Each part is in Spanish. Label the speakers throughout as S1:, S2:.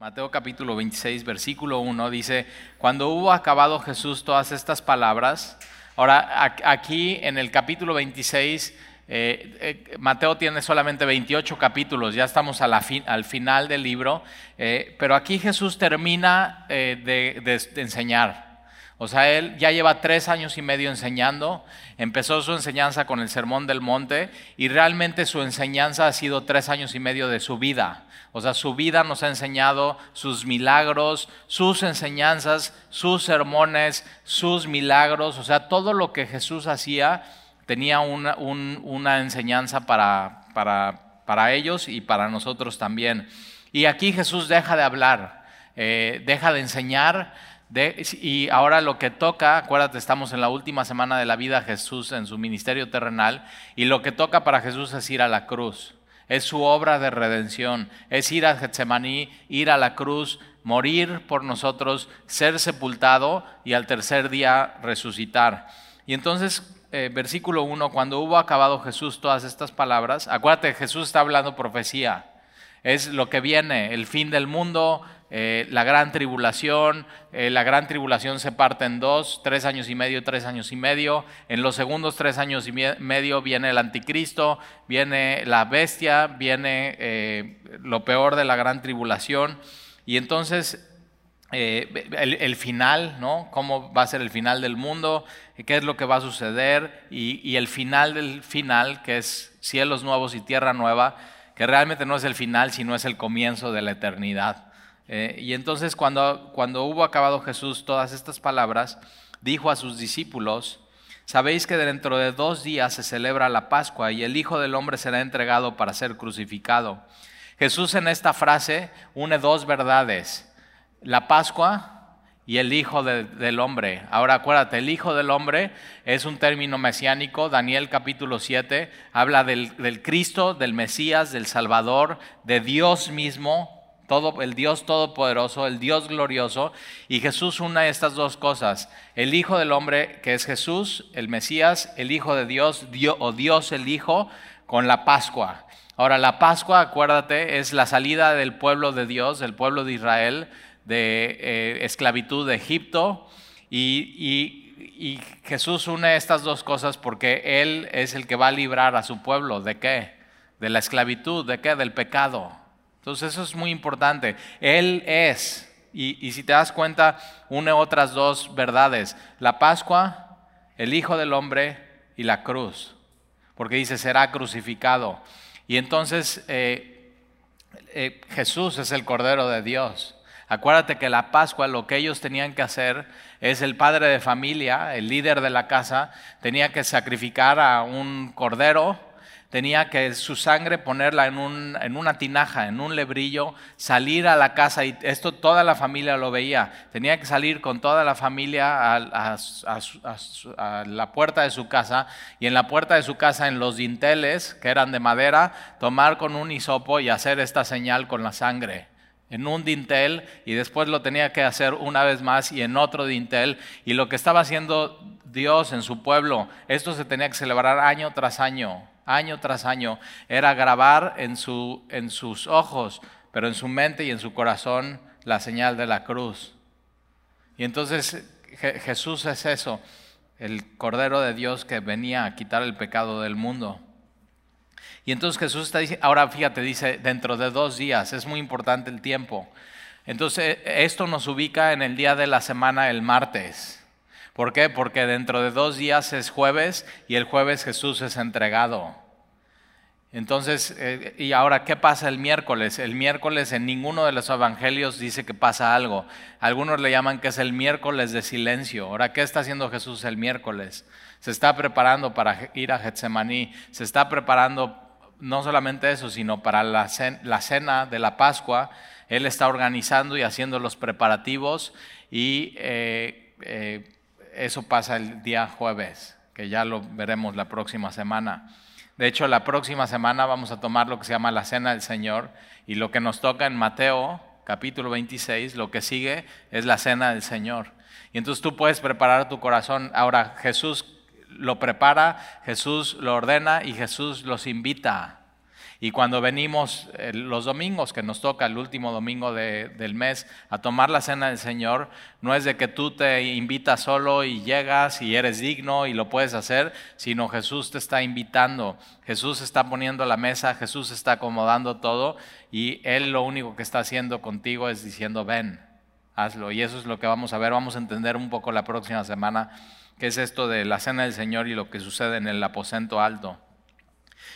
S1: Mateo capítulo 26, versículo 1 dice, cuando hubo acabado Jesús todas estas palabras, ahora aquí en el capítulo 26, eh, eh, Mateo tiene solamente 28 capítulos, ya estamos al final del libro, eh, pero aquí Jesús termina de enseñar. O sea, él ya lleva tres años y medio enseñando, empezó su enseñanza con el Sermón del Monte y realmente su enseñanza ha sido tres años y medio de su vida. O sea, su vida nos ha enseñado sus milagros, sus enseñanzas, sus sermones, sus milagros. O sea, todo lo que Jesús hacía tenía una, una enseñanza para, para, para, ellos y para nosotros también. Y aquí Jesús deja de hablar, eh, deja de enseñar y ahora lo que toca, acuérdate, estamos en la última semana de la vida de Jesús en su ministerio terrenal, y lo que toca para Jesús es ir a la cruz. Es su obra de redención, es ir a Getsemaní, ir a la cruz, morir por nosotros, ser sepultado y al tercer día resucitar. Y entonces, eh, versículo 1, cuando hubo acabado Jesús todas estas palabras, acuérdate, Jesús está hablando profecía, es lo que viene, el fin del mundo, eh, la gran tribulación, eh, la gran tribulación se parte en dos, tres años y medio, tres años y medio. En los segundos tres años y medio viene el anticristo, viene la bestia, viene eh, lo peor de la gran tribulación. Y entonces el, final, ¿no? ¿Cómo va a ser el final del mundo? ¿Qué es lo que va a suceder? Y, y el final del final, que es cielos nuevos y tierra nueva, que realmente no es el final, sino es el comienzo de la eternidad. Eh, y entonces cuando, cuando hubo acabado Jesús todas estas palabras, dijo a sus discípulos, sabéis que dentro de dos días se celebra la Pascua y el Hijo del Hombre será entregado para ser crucificado. Jesús en esta frase une dos verdades, la Pascua y el Hijo del Hombre. Ahora acuérdate, el Hijo del Hombre es un término mesiánico, Daniel capítulo 7 habla del, Cristo, del Mesías, del Salvador, de Dios mismo, todo, el Dios todopoderoso, el Dios glorioso, y Jesús une estas dos cosas, el Hijo del Hombre, que es Jesús, el Mesías, el Hijo de Dios, Dios o Dios el Hijo, con la Pascua. Ahora, la Pascua, acuérdate, es la salida del pueblo de Dios, del pueblo de Israel, de eh, esclavitud de Egipto, y, y Jesús une estas dos cosas porque Él es el que va a librar a su pueblo, ¿de qué? De la esclavitud, ¿de qué? Del pecado. Entonces eso es muy importante. Él es, y, si te das cuenta, une otras dos verdades, la Pascua, el Hijo del Hombre y la cruz, porque dice, será crucificado. Y entonces eh, eh, Jesús es el Cordero de Dios. Acuérdate que la Pascua lo que ellos tenían que hacer es el padre de familia, el líder de la casa, tenía que sacrificar a un cordero tenía que su sangre ponerla en, un, en, una tinaja, en un lebrillo, salir a la casa y esto toda la familia lo veía. Tenía que salir con toda la familia a, a, la puerta de su casa y en la puerta de su casa, en los dinteles que eran de madera, tomar con un hisopo y hacer esta señal con la sangre en un dintel y después lo tenía que hacer una vez más y en otro dintel. Y lo que estaba haciendo Dios en su pueblo, esto se tenía que celebrar año tras año año tras año, era grabar en, su, en sus ojos, pero en su mente y en su corazón, la señal de la cruz. Y entonces Jesús es eso, el Cordero de Dios que venía a quitar el pecado del mundo. Y entonces Jesús está diciendo, ahora fíjate, dice, dentro de dos días, es muy importante el tiempo. Entonces esto nos ubica en el día de la semana, el martes. ¿Por qué? Porque dentro de dos días es jueves y el jueves Jesús es entregado. Entonces, eh, ¿y ahora qué pasa el miércoles? El miércoles en ninguno de los evangelios dice que pasa algo. Algunos le llaman que es el miércoles de silencio. Ahora, ¿qué está haciendo Jesús el miércoles? Se está preparando para ir a Getsemaní. Se está preparando no solamente eso, sino para la cena, de la Pascua. Él está organizando y haciendo los preparativos y eh, eh, eso pasa el día jueves, que ya lo veremos la próxima semana. De hecho, la próxima semana vamos a tomar lo que se llama la Cena del Señor y lo que nos toca en Mateo capítulo 26, lo que sigue es la Cena del Señor. Y entonces tú puedes preparar tu corazón. Ahora Jesús lo prepara, Jesús lo ordena y Jesús los invita. Y cuando venimos eh, los domingos, que nos toca el último domingo del mes, a tomar la cena del Señor, no es de que tú te invitas solo y llegas y eres digno y lo puedes hacer, sino Jesús te está invitando, Jesús está poniendo la mesa, Jesús está acomodando todo y Él lo único que está haciendo contigo es diciendo, ven, hazlo. Y eso es lo que vamos a ver, vamos a entender un poco la próxima semana, qué es esto de la cena del Señor y lo que sucede en el aposento alto.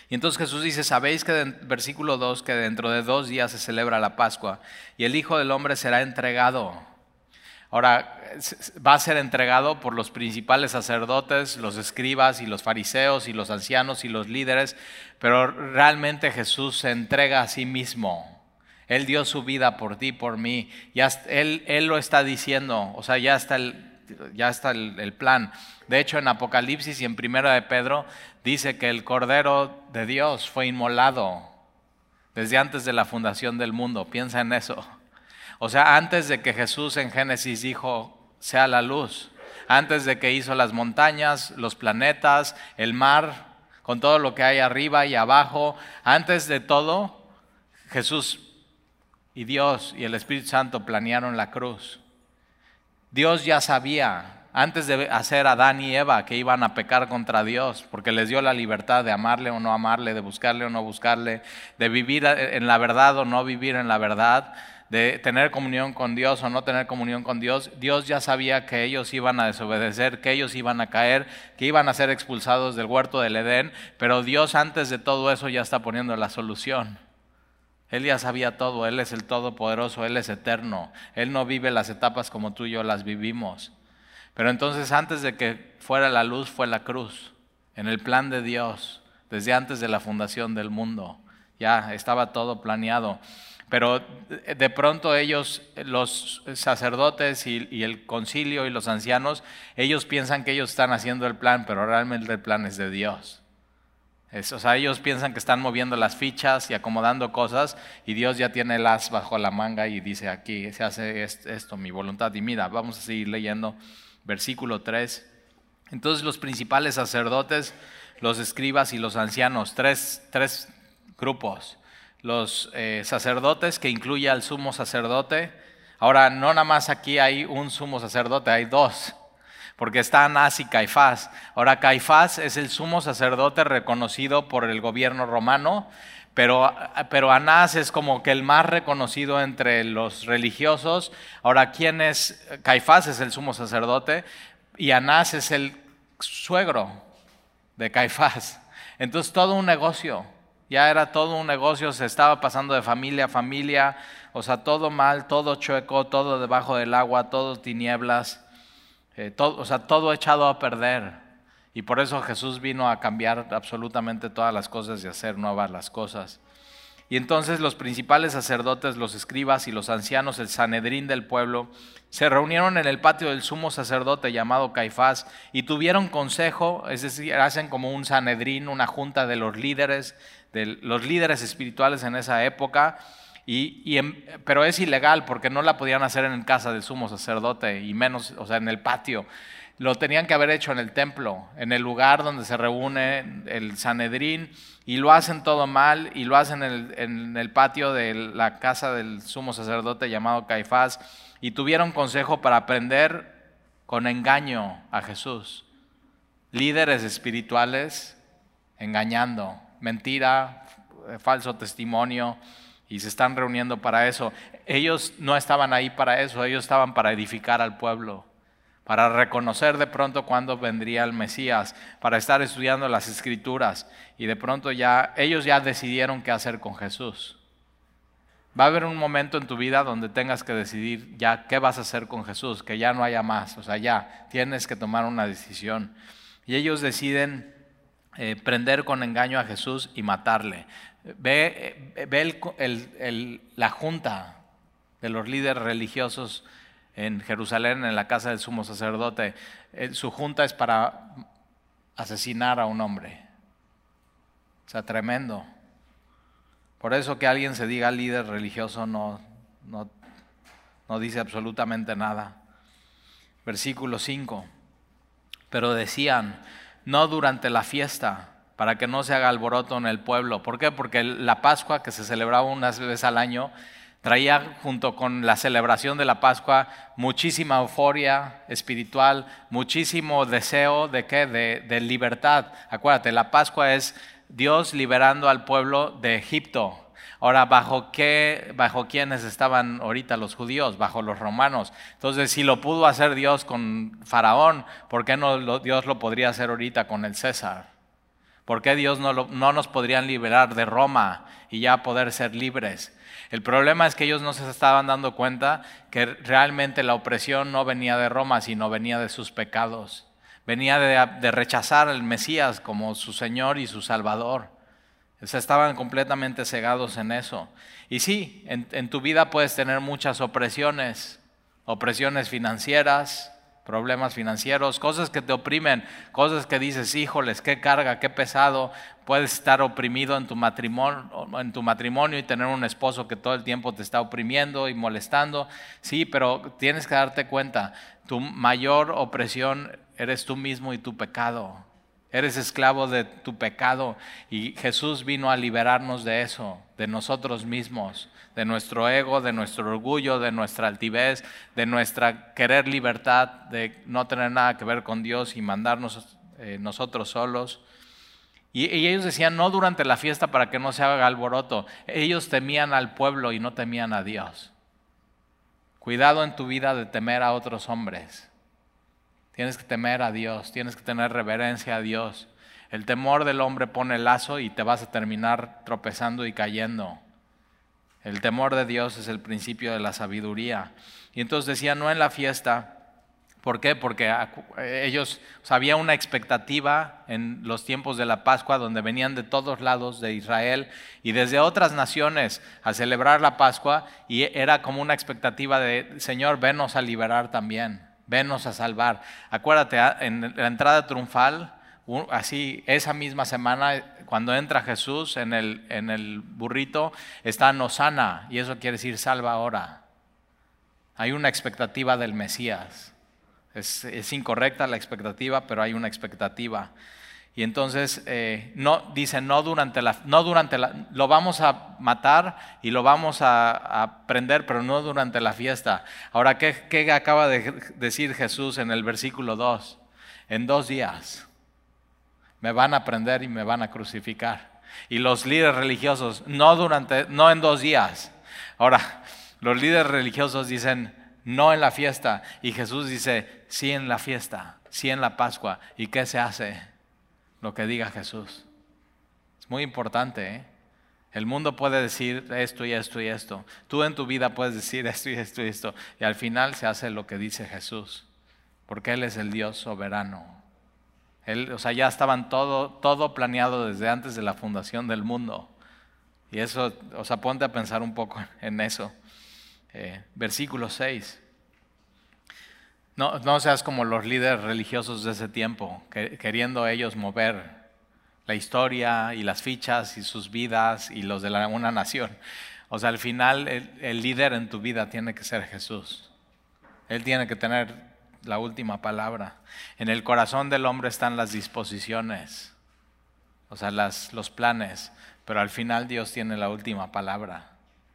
S1: Y entonces Jesús dice, sabéis que, versículo 2, que dentro de dos días se celebra la Pascua y el Hijo del Hombre será entregado. Ahora, va a ser entregado por los principales sacerdotes, los escribas y los fariseos y los ancianos y los líderes, pero realmente Jesús se entrega a sí mismo. Él dio su vida por ti, por mí. Ya, él, él lo está diciendo, o sea, ya está el, ya está el, plan. De hecho, en Apocalipsis y en Primera de Pedro dice que el Cordero de Dios fue inmolado desde antes de la fundación del mundo. Piensa en eso. O sea, antes de que Jesús en Génesis dijo, sea la luz, antes de que hizo las montañas, los planetas, el mar, con todo lo que hay arriba y abajo, antes de todo, Jesús y Dios y el Espíritu Santo planearon la cruz. Dios ya sabía antes de hacer a Adán y Eva que iban a pecar contra Dios, porque les dio la libertad de amarle o no amarle, de buscarle o no buscarle, de vivir en la verdad o no vivir en la verdad, de tener comunión con Dios o no tener comunión con Dios. Dios ya sabía que ellos iban a desobedecer, que ellos iban a caer, que iban a ser expulsados del huerto del Edén, pero Dios antes de todo eso ya está poniendo la solución. Él ya sabía todo, Él es el Todopoderoso, Él es eterno, Él no vive las etapas como tú y yo las vivimos. Pero entonces antes de que fuera la luz fue la cruz, en el plan de Dios, desde antes de la fundación del mundo. Ya estaba todo planeado. Pero de pronto ellos, los sacerdotes y, y, el concilio y los ancianos, ellos piensan que ellos están haciendo el plan, pero realmente el plan es de Dios o sea, ellos piensan que están moviendo las fichas y acomodando cosas y Dios ya tiene el as bajo la manga y dice aquí se hace esto, mi voluntad. Y mira, vamos a seguir leyendo versículo 3. Entonces los principales sacerdotes, los escribas y los ancianos, tres, tres grupos. Los eh, sacerdotes, que incluye al sumo sacerdote. Ahora, no nada más aquí hay un sumo sacerdote, hay dos porque está Anás y Caifás. Ahora, Caifás es el sumo sacerdote reconocido por el gobierno romano, pero, pero Anás es como que el más reconocido entre los religiosos. Ahora, ¿quién es? Caifás es el sumo sacerdote y Anás es el suegro de Caifás. Entonces, todo un negocio. Ya era todo un negocio, se estaba pasando de familia a familia, o sea, todo mal, todo chueco, todo debajo del agua, todo tinieblas. Eh, todo, o sea, todo echado a perder. Y por eso Jesús vino a cambiar absolutamente todas las cosas y hacer nuevas las cosas. Y entonces los principales sacerdotes, los escribas y los ancianos, el Sanedrín del pueblo, se reunieron en el patio del sumo sacerdote llamado Caifás y tuvieron consejo, es decir, hacen como un Sanedrín, una junta de los líderes, de los líderes espirituales en esa época, y, pero es ilegal porque no la podían hacer en casa del sumo sacerdote y menos, o sea, en el patio. Lo tenían que haber hecho en el templo, en el lugar donde se reúne el Sanedrín, y lo hacen todo mal, y lo hacen en el, en el patio de la casa del sumo sacerdote llamado Caifás, y tuvieron consejo para aprender con engaño a Jesús. Líderes espirituales engañando, mentira, falso testimonio, y se están reuniendo para eso. Ellos no estaban ahí para eso, ellos estaban para edificar al pueblo, para reconocer de pronto cuándo vendría el Mesías, para estar estudiando las escrituras y de pronto ya ellos ya decidieron qué hacer con Jesús. Va a haber un momento en tu vida donde tengas que decidir ya qué vas a hacer con Jesús, que ya no haya más, o sea, ya tienes que tomar una decisión. Y ellos deciden eh, prender con engaño a Jesús y matarle. Ve, ve la junta de los líderes religiosos en Jerusalén, en la casa del sumo sacerdote. Eh, su junta es para asesinar a un hombre. O sea, tremendo. Por eso que alguien se diga líder religioso no, no, no dice absolutamente nada. Versículo 5. Pero decían, no durante la fiesta para que no se haga alboroto en el pueblo. ¿Por qué? Porque la Pascua, que se celebraba unas veces al año, traía junto con la celebración de la Pascua muchísima euforia espiritual, muchísimo deseo de qué? De, libertad. Acuérdate, la Pascua es Dios liberando al pueblo de Egipto. Ahora, ¿bajo qué, bajo quiénes estaban ahorita los judíos? Bajo los romanos. Entonces, si lo pudo hacer Dios con Faraón, ¿por qué no Dios lo podría hacer ahorita con el César? ¿Por qué Dios no, no nos podrían liberar de Roma y ya poder ser libres? El problema es que ellos no se estaban dando cuenta que realmente la opresión no venía de Roma, sino venía de sus pecados. Venía de, rechazar al Mesías como su Señor y su Salvador. Se estaban completamente cegados en eso. Y sí, en tu vida puedes tener muchas opresiones, opresiones financieras, problemas financieros, cosas que te oprimen, cosas que dices, híjoles, qué carga, qué pesado. Puedes estar oprimido en tu matrimonio, en tu matrimonio y tener un esposo que todo el tiempo te está oprimiendo y molestando. Sí, pero tienes que darte cuenta, tu mayor opresión eres tú mismo y tu pecado. Eres esclavo de tu pecado y Jesús vino a liberarnos de eso, de nosotros mismos, de nuestro ego, de nuestro orgullo, de nuestra altivez, de nuestra querer libertad, de no tener nada que ver con Dios y mandarnos eh, nosotros solos. Y, y, ellos decían, no durante la fiesta para que no se haga alboroto. Ellos temían al pueblo y no temían a Dios. Cuidado en tu vida de temer a otros hombres. Tienes que temer a Dios, tienes que tener reverencia a Dios. El temor del hombre pone el lazo y te vas a terminar tropezando y cayendo. El temor de Dios es el principio de la sabiduría. Y entonces decía, no en la fiesta. ¿Por qué? Porque ellos, o había una expectativa en los tiempos de la Pascua donde venían de todos lados de Israel y desde otras naciones a celebrar la Pascua y era como una expectativa de, Señor, venos a liberar también venos a salvar. Acuérdate, en la entrada triunfal, así, esa misma semana, cuando entra Jesús en el, en el burrito, está Nosana, y eso quiere decir salva ahora. Hay una expectativa del Mesías. Es, incorrecta la expectativa, pero hay una expectativa. Y entonces eh, no, dice, no durante la, no durante la, lo vamos a matar y lo vamos a, prender, pero no durante la fiesta. Ahora, ¿qué, ¿qué, acaba de decir Jesús en el versículo 2? En dos días me van a prender y me van a crucificar. Y los líderes religiosos, no durante, no en dos días. Ahora, los líderes religiosos dicen, no en la fiesta. Y Jesús dice, sí en la fiesta, sí en la Pascua. ¿Y qué se hace? lo que diga Jesús. Es muy importante. ¿eh? El mundo puede decir esto y esto y esto. Tú en tu vida puedes decir esto y esto y esto. Y al final se hace lo que dice Jesús. Porque Él es el Dios soberano. Él, o sea, ya estaban todo, todo planeado desde antes de la fundación del mundo. Y eso, o sea, ponte a pensar un poco en eso. Eh, versículo 6. No, seas como los líderes religiosos de ese tiempo, queriendo ellos mover la historia y las fichas y sus vidas y los de una nación. O sea, al final el, líder en tu vida tiene que ser Jesús. Él tiene que tener la última palabra. En el corazón del hombre están las disposiciones, o sea, los planes, pero al final Dios tiene la última palabra.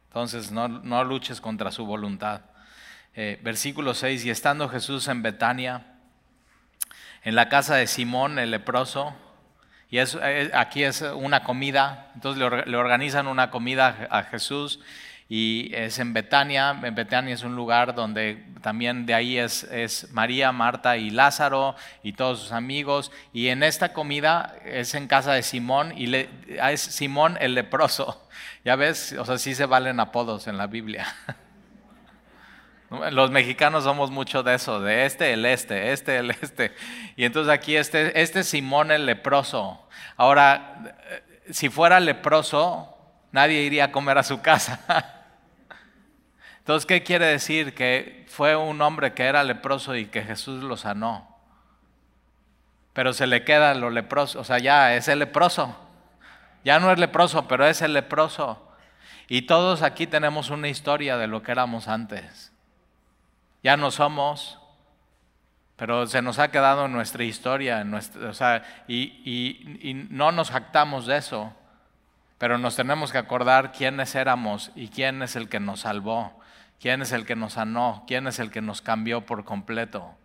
S1: Entonces no luches contra su voluntad. Eh, versículo 6, y estando Jesús en Betania, en la casa de Simón el leproso, y es, eh, aquí es una comida, entonces le, organizan una comida a Jesús y es en Betania, en Betania es un lugar donde también de ahí es, es, María, Marta y Lázaro y todos sus amigos, y en esta comida es en casa de Simón y le, es Simón el leproso, ya ves, o sea, sí se valen apodos en la Biblia. Los mexicanos somos mucho de eso, de este, el este, este, el este. Y entonces aquí este, este Simón el leproso. Ahora, si fuera leproso, nadie iría a comer a su casa. Entonces, ¿qué quiere decir? Que fue un hombre que era leproso y que Jesús lo sanó. Pero se le queda lo leproso, o sea, ya es el leproso. Ya no es leproso, pero es el leproso. Y todos aquí tenemos una historia de lo que éramos antes. Ya no somos, pero se nos ha quedado nuestra historia, nuestra, o sea, y, y no nos jactamos de eso, pero nos tenemos que acordar quiénes éramos y quién es el que nos salvó, quién es el que nos sanó, quién es el que nos cambió por completo.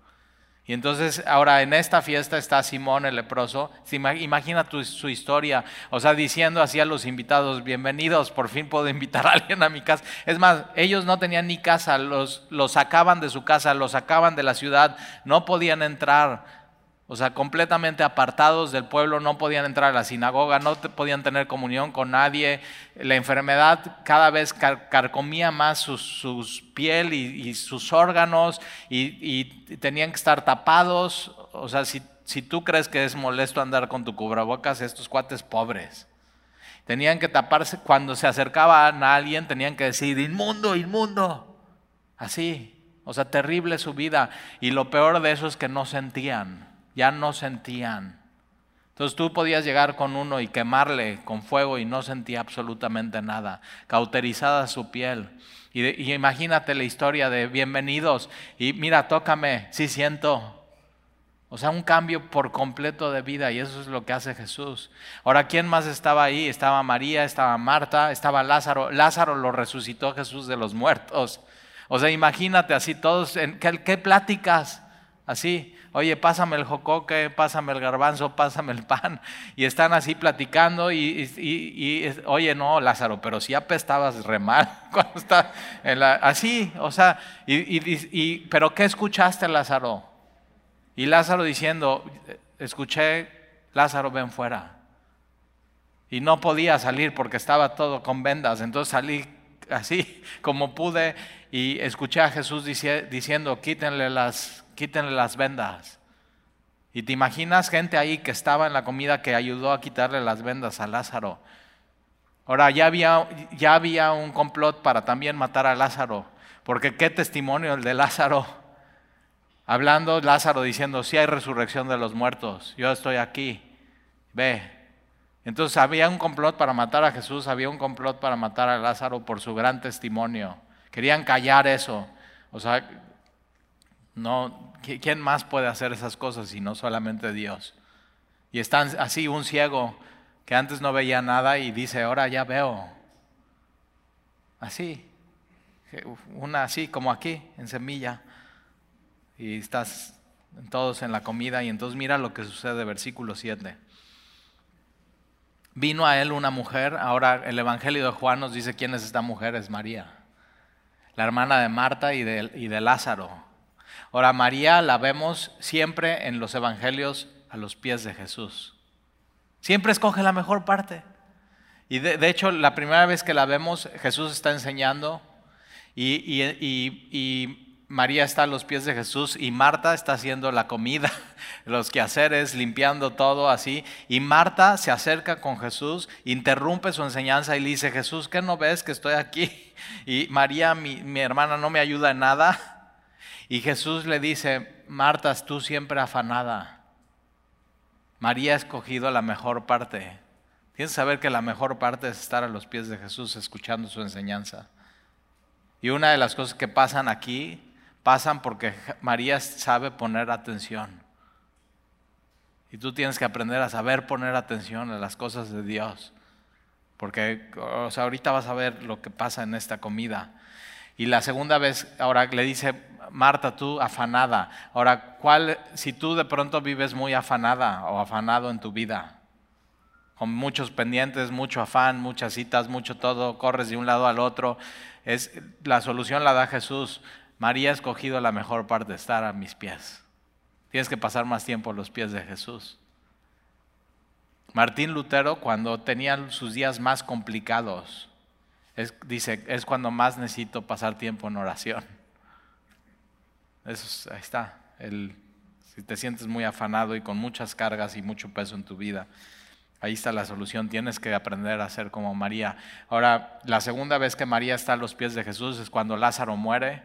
S1: Y entonces ahora en esta fiesta está Simón el leproso. Imagina su historia, o sea, diciendo así a los invitados, bienvenidos, por fin puedo invitar a alguien a mi casa. Es más, ellos no tenían ni casa, los, los sacaban de su casa, los sacaban de la ciudad, no podían entrar. O sea, completamente apartados del pueblo, no podían entrar a la sinagoga, no podían tener comunión con nadie. La enfermedad cada vez carcomía más sus, piel y, sus órganos y, tenían que estar tapados. O sea, si, tú crees que es molesto andar con tu cubrebocas, estos cuates pobres. Tenían que taparse cuando se acercaban a alguien, tenían que decir, inmundo, inmundo. Así. O sea, terrible su vida. Y lo peor de eso es que no sentían ya no sentían. Entonces tú podías llegar con uno y quemarle con fuego y no sentía absolutamente nada, cauterizada su piel. Y, imagínate la historia de bienvenidos y mira, tócame, sí siento. O sea, un cambio por completo de vida y eso es lo que hace Jesús. Ahora, ¿quién más estaba ahí? Estaba María, estaba Marta, estaba Lázaro. Lázaro lo resucitó Jesús de los muertos. O sea, imagínate así todos, en, qué pláticas? Así, oye, pásame el jocoque, pásame el garbanzo, pásame el pan. Y están así platicando y, oye, no, Lázaro, pero si apestabas re mal cuando está así, o sea, y, pero ¿qué escuchaste, Lázaro? Y Lázaro diciendo, escuché, Lázaro, ven fuera. Y no podía salir porque estaba todo con vendas, entonces salí así como pude y escuché a Jesús diciendo, quítenle las quítenle las vendas. Y te imaginas gente ahí que estaba en la comida que ayudó a quitarle las vendas a Lázaro. Ahora ya había, ya había un complot para también matar a Lázaro, porque qué testimonio el de Lázaro. Hablando Lázaro diciendo, si hay resurrección de los muertos, yo estoy aquí, ve. Entonces había un complot para matar a Jesús, había un complot para matar a Lázaro por su gran testimonio. Querían callar eso. O sea, no, ¿quién más puede hacer esas cosas si no solamente Dios? Y están así un ciego que antes no veía nada y dice, ahora ya veo. Así, una así como aquí, en semilla. Y estás todos en la comida y entonces mira lo que sucede, versículo 7. Vino a él una mujer, ahora el Evangelio de Juan nos dice quién es esta mujer, es María, la hermana de Marta y de, y de Lázaro. Ahora, María la vemos siempre en los evangelios a los pies de Jesús. Siempre escoge la mejor parte. Y de, hecho, la primera vez que la vemos, Jesús está enseñando y, María está a los pies de Jesús y Marta está haciendo la comida, los quehaceres, limpiando todo así. Y Marta se acerca con Jesús, interrumpe su enseñanza y le dice, Jesús, ¿qué no ves que estoy aquí? Y María, mi, mi hermana, no me ayuda en nada. Y Jesús le dice, Marta, tú siempre afanada. María ha escogido la mejor parte. Tienes que saber que la mejor parte es estar a los pies de Jesús escuchando su enseñanza. Y una de las cosas que pasan aquí, pasan porque María sabe poner atención. Y tú tienes que aprender a saber poner atención a las cosas de Dios. Porque ahorita vas a ver lo que pasa en esta comida. Y la segunda vez, ahora le dice, Marta, tú afanada. Ahora, ¿cuál, si tú de pronto vives muy afanada o afanado en tu vida, con muchos pendientes, mucho afán, muchas citas, mucho todo, corres de un lado al otro, es, la solución la da Jesús. María ha escogido la mejor parte, estar a mis pies. Tienes que pasar más tiempo a los pies de Jesús. Martín Lutero, cuando tenía sus días más complicados, dice, es cuando más necesito pasar tiempo en oración. Eso ahí está. El, si te sientes muy afanado y con muchas cargas y mucho peso en tu vida, ahí está la solución. Tienes que aprender a ser como María. Ahora, la segunda vez que María está a los pies de Jesús es cuando Lázaro muere.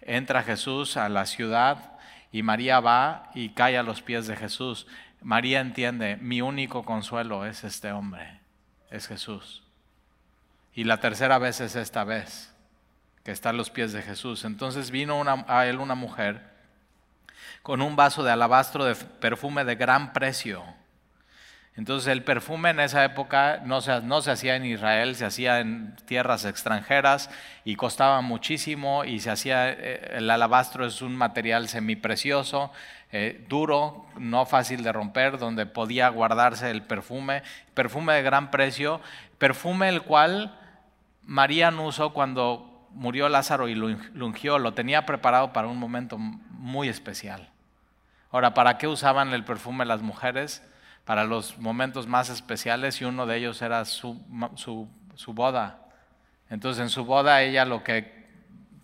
S1: Entra Jesús a la ciudad y María va y cae a los pies de Jesús. María entiende, mi único consuelo es este hombre, es Jesús. Y la tercera vez es esta vez que está a los pies de Jesús. Entonces vino a él una mujer con un vaso de alabastro de perfume de gran precio. Entonces el perfume en esa época no se, no se hacía en Israel, se hacía en tierras extranjeras y costaba muchísimo y se hacía, eh, el alabastro es un material semiprecioso, eh, duro, no fácil de romper, donde podía guardarse el perfume, perfume de gran precio, perfume el cual María no usó cuando murió Lázaro y lo ungió, lo tenía preparado para un momento muy especial. Ahora, ¿para qué usaban el perfume las mujeres? para los momentos más especiales y uno de ellos era su, su, boda. Entonces en su boda ella lo que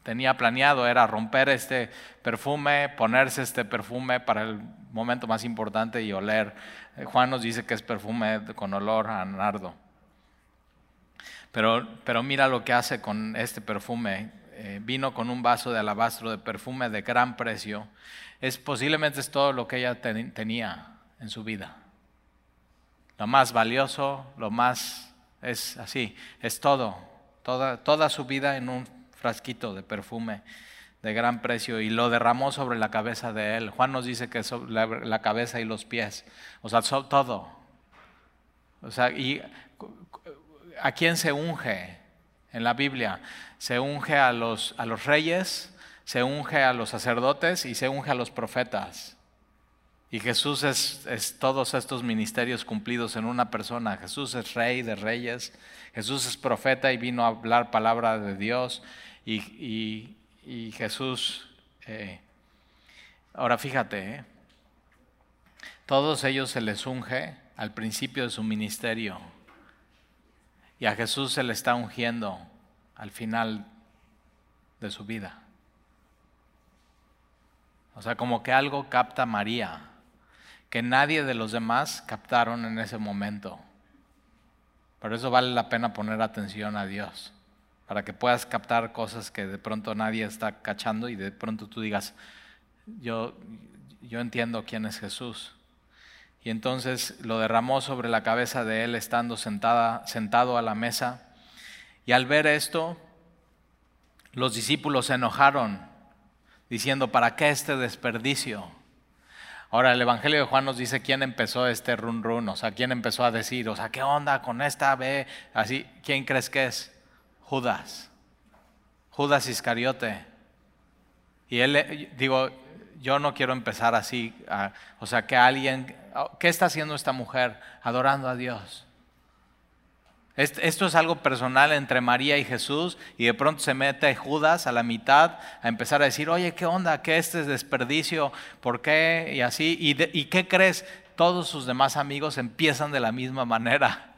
S1: tenía planeado era romper este perfume, ponerse este perfume para el momento más importante y oler. Juan nos dice que es perfume con olor a nardo. Pero, pero mira lo que hace con este perfume. Eh, vino con un vaso de alabastro de perfume de gran precio. Es posiblemente es todo lo que ella tenía en su vida lo más valioso, lo más, es así, es todo, toda, toda su vida en un frasquito de perfume de gran precio y lo derramó sobre la cabeza de él. Juan nos dice que la, la, cabeza y los pies, o sea, todo. O sea, y a quién se unge en la Biblia? Se unge a los, a los reyes, se unge a los sacerdotes y se unge a los profetas. Y Jesús es, todos estos ministerios cumplidos en una persona. Jesús es rey de reyes, Jesús es profeta y vino a hablar palabra de Dios. Y, Jesús, eh, ahora fíjate, eh, todos ellos se les unge al principio de su ministerio. Y a Jesús se le está ungiendo al final de su vida. O sea, como que algo capta María que nadie de los demás captaron en ese momento. Por eso vale la pena poner atención a Dios, para que puedas captar cosas que de pronto nadie está cachando y de pronto tú digas, yo, yo entiendo quién es Jesús. Y entonces lo derramó sobre la cabeza de él estando sentada, sentado a la mesa. Y al ver esto, los discípulos se enojaron, diciendo, ¿para qué este desperdicio? Ahora, el Evangelio de Juan nos dice quién empezó este run run, o sea, quién empezó a decir, o sea, ¿qué onda con esta B? Así, ¿quién crees que es? Judas. Judas Iscariote. Y él, digo, yo no quiero empezar así, o sea, que alguien, ¿qué está haciendo esta mujer? Adorando a Dios. Esto es algo personal entre María y Jesús y de pronto se mete Judas a la mitad a empezar a decir, oye, ¿qué onda? ¿Qué este es desperdicio? ¿Por qué? Y así. ¿Y, ¿Y qué crees? Todos sus demás amigos empiezan de la misma manera.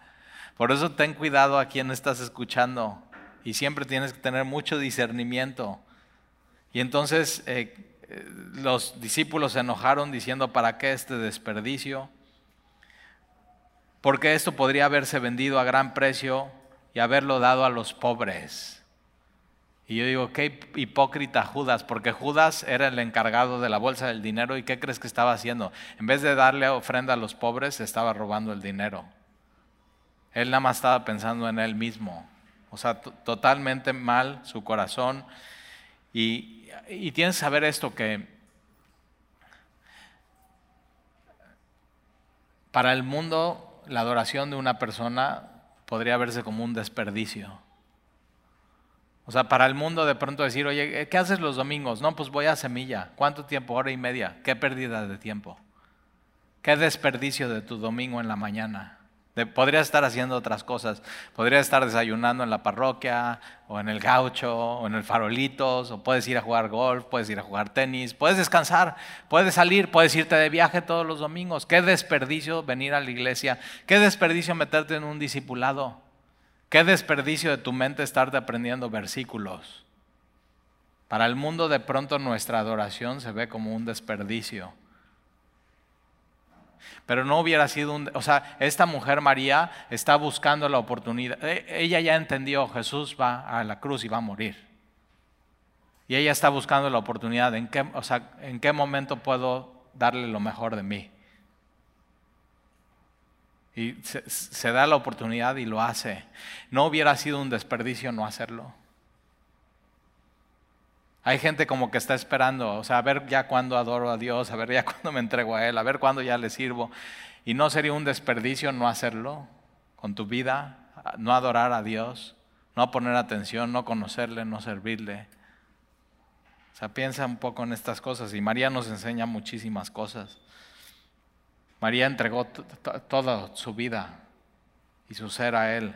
S1: Por eso ten cuidado a quien estás escuchando y siempre tienes que tener mucho discernimiento. Y entonces eh, los discípulos se enojaron diciendo, ¿para qué este desperdicio? porque esto podría haberse vendido a gran precio y haberlo dado a los pobres. Y yo digo, qué hipócrita Judas, porque Judas era el encargado de la bolsa del dinero y ¿qué crees que estaba haciendo? En vez de darle ofrenda a los pobres, estaba robando el dinero. Él nada más estaba pensando en él mismo. O sea, totalmente mal su corazón. Y, y tienes que saber esto que para el mundo la adoración de una persona podría verse como un desperdicio. O sea, para el mundo de pronto decir, oye, ¿qué haces los domingos? No, pues voy a semilla. ¿Cuánto tiempo? Hora y media. ¿Qué pérdida de tiempo? ¿Qué desperdicio de tu domingo en la mañana? Podrías estar haciendo otras cosas. Podrías estar desayunando en la parroquia, o en el gaucho, o en el farolitos, o puedes ir a jugar golf, puedes ir a jugar tenis, puedes descansar, puedes salir, puedes irte de viaje todos los domingos. Qué desperdicio venir a la iglesia, qué desperdicio meterte en un discipulado, qué desperdicio de tu mente estarte aprendiendo versículos. Para el mundo de pronto nuestra adoración se ve como un desperdicio. Pero no hubiera sido un... O sea, esta mujer María está buscando la oportunidad. E, ella ya entendió, Jesús va a la cruz y va a morir. Y ella está buscando la oportunidad. ¿En qué, o sea, ¿en qué momento puedo darle lo mejor de mí? Y se, se da la oportunidad y lo hace. No hubiera sido un desperdicio no hacerlo. Hay gente como que está esperando, o sea, a ver ya cuándo adoro a Dios, a ver ya cuándo me entrego a Él, a ver cuándo ya le sirvo. Y no sería un desperdicio no hacerlo con tu vida, no adorar a Dios, no poner atención, no conocerle, no servirle. O sea, piensa un poco en estas cosas y María nos enseña muchísimas cosas. María entregó toda su vida y su ser a Él.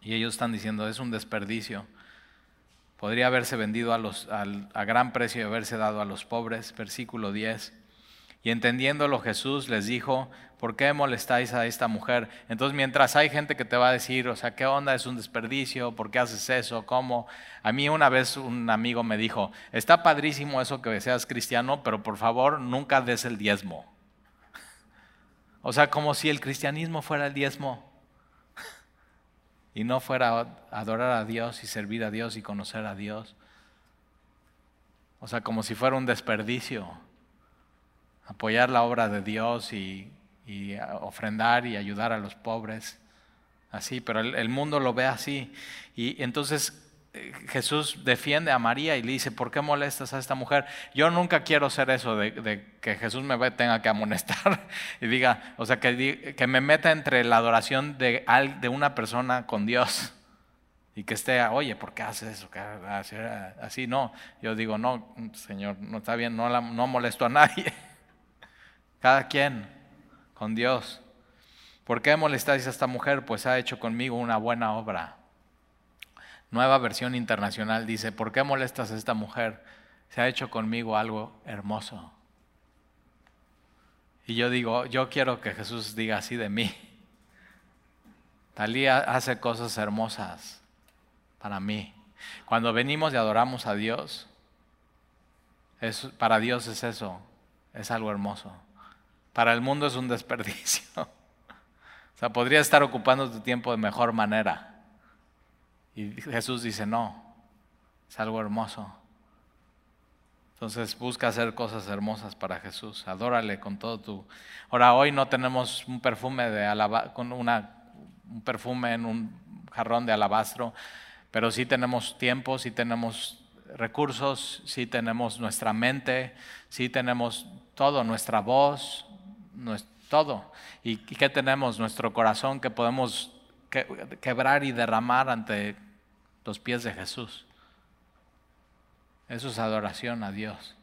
S1: Y ellos están diciendo, es un desperdicio. Podría haberse vendido a, los, a gran precio y haberse dado a los pobres. Versículo 10. Y entendiéndolo Jesús les dijo, ¿por qué molestáis a esta mujer? Entonces mientras hay gente que te va a decir, o sea, ¿qué onda? Es un desperdicio, ¿por qué haces eso? ¿Cómo? A mí una vez un amigo me dijo, está padrísimo eso que seas cristiano, pero por favor nunca des el diezmo. O sea, como si el cristianismo fuera el diezmo y no fuera adorar a Dios y servir a Dios y conocer a Dios. O sea, como si fuera un desperdicio apoyar la obra de Dios y, ofrendar y ayudar a los pobres. Así, pero el, mundo lo ve así. Y entonces Jesús defiende a María y le dice, ¿por qué molestas a esta mujer? Yo nunca quiero ser eso de, que Jesús me tenga que amonestar y diga, o sea, que, me meta entre la adoración de, de una persona con Dios y que esté, oye, ¿por qué haces eso? Así no, yo digo, no, Señor, no está bien, no, no molesto a nadie. Cada quien con Dios. ¿Por qué molestáis a esta mujer? Pues ha hecho conmigo una buena obra. Nueva versión internacional dice, ¿por qué molestas a esta mujer? Se ha hecho conmigo algo hermoso. Y yo digo, yo quiero que Jesús diga así de mí. Talía hace cosas hermosas para mí. Cuando venimos y adoramos a Dios, para Dios es eso, es algo hermoso. Para el mundo es un desperdicio. O sea, podría estar ocupando tu tiempo de mejor manera. Y Jesús dice, no, es algo hermoso. Entonces busca hacer cosas hermosas para Jesús. Adórale con todo tu. Ahora hoy no tenemos un perfume de alaba... con una un perfume en un jarrón de alabastro, pero sí tenemos tiempo, sí tenemos recursos, sí tenemos nuestra mente, sí tenemos todo, nuestra voz, todo. ¿Y qué tenemos? Nuestro corazón que podemos quebrar y derramar ante los pies de Jesús. Eso es adoración a Dios.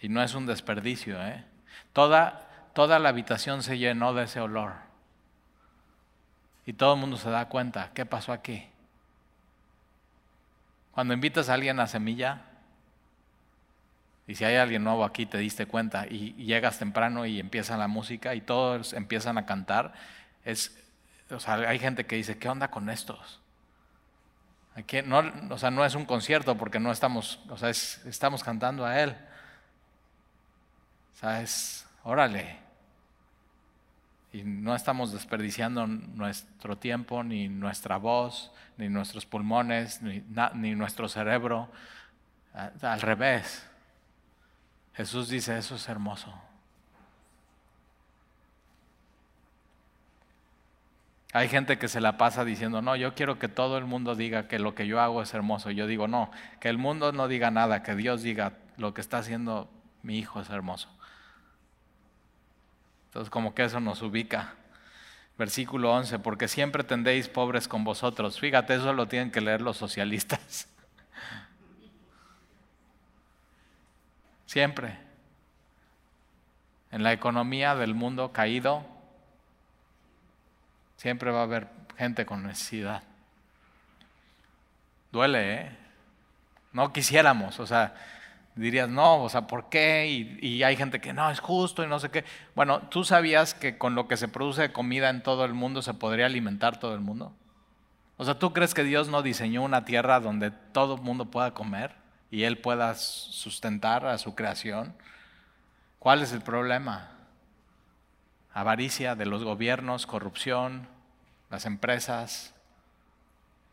S1: Y no es un desperdicio. ¿eh? Toda, toda la habitación se llenó de ese olor. Y todo el mundo se da cuenta, ¿qué pasó aquí? Cuando invitas a alguien a semilla, y si hay alguien nuevo aquí, te diste cuenta y, llegas temprano y empieza la música y todos empiezan a cantar, es, o sea, hay gente que dice, ¿qué onda con estos? Aquí no, o sea, no es un concierto porque no estamos, o sea, estamos cantando a Él. O sea, es, órale. Y no estamos desperdiciando nuestro tiempo, ni nuestra voz, ni nuestros pulmones, ni, ni nuestro cerebro. Al revés. Jesús dice, eso es hermoso. Hay gente que se la pasa diciendo, no, yo quiero que todo el mundo diga que lo que yo hago es hermoso. Yo digo, no, que el mundo no diga nada, que Dios diga lo que está haciendo mi hijo es hermoso. Entonces como que eso nos ubica. Versículo 11, porque siempre tendéis pobres con vosotros. Fíjate, eso lo tienen que leer los socialistas. Siempre. En la economía del mundo caído, siempre va a haber gente con necesidad. Duele, ¿eh? No quisiéramos, o sea, dirías, no, o sea, ¿por qué? Y, hay gente que no, es justo y no sé qué. Bueno, ¿tú sabías que con lo que se produce comida en todo el mundo se podría alimentar todo el mundo? O sea, ¿tú crees que Dios no diseñó una tierra donde todo el mundo pueda comer? y Él pueda sustentar a su creación. ¿Cuál es el problema? Avaricia de los gobiernos, corrupción, las empresas,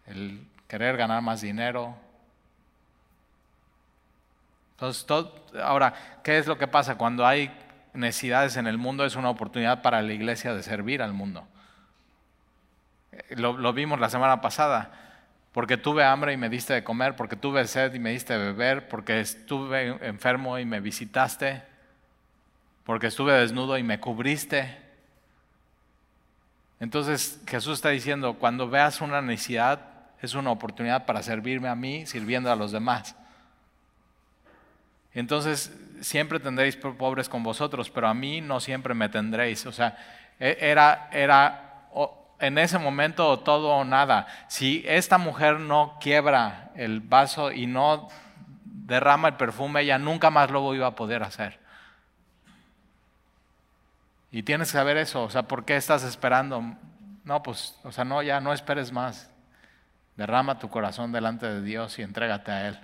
S1: el querer ganar más dinero. Entonces, ahora, ¿qué es lo que pasa? Cuando hay necesidades en el mundo es una oportunidad para la iglesia de servir al mundo. Lo, lo vimos la semana pasada porque tuve hambre y me diste de comer, porque tuve sed y me diste de beber, porque estuve enfermo y me visitaste, porque estuve desnudo y me cubriste. Entonces Jesús está diciendo, cuando veas una necesidad, es una oportunidad para servirme a mí sirviendo a los demás. Entonces, siempre tendréis pobres con vosotros, pero a mí no siempre me tendréis. O sea, e, era, era en ese momento todo o nada. Si esta mujer no quiebra el vaso y no derrama el perfume, ella nunca más lo iba a poder hacer. Y tienes que saber eso, o sea, ¿por qué estás esperando? No, pues, o sea, no, ya no esperes más. Derrama tu corazón delante de Dios y entrégate a Él.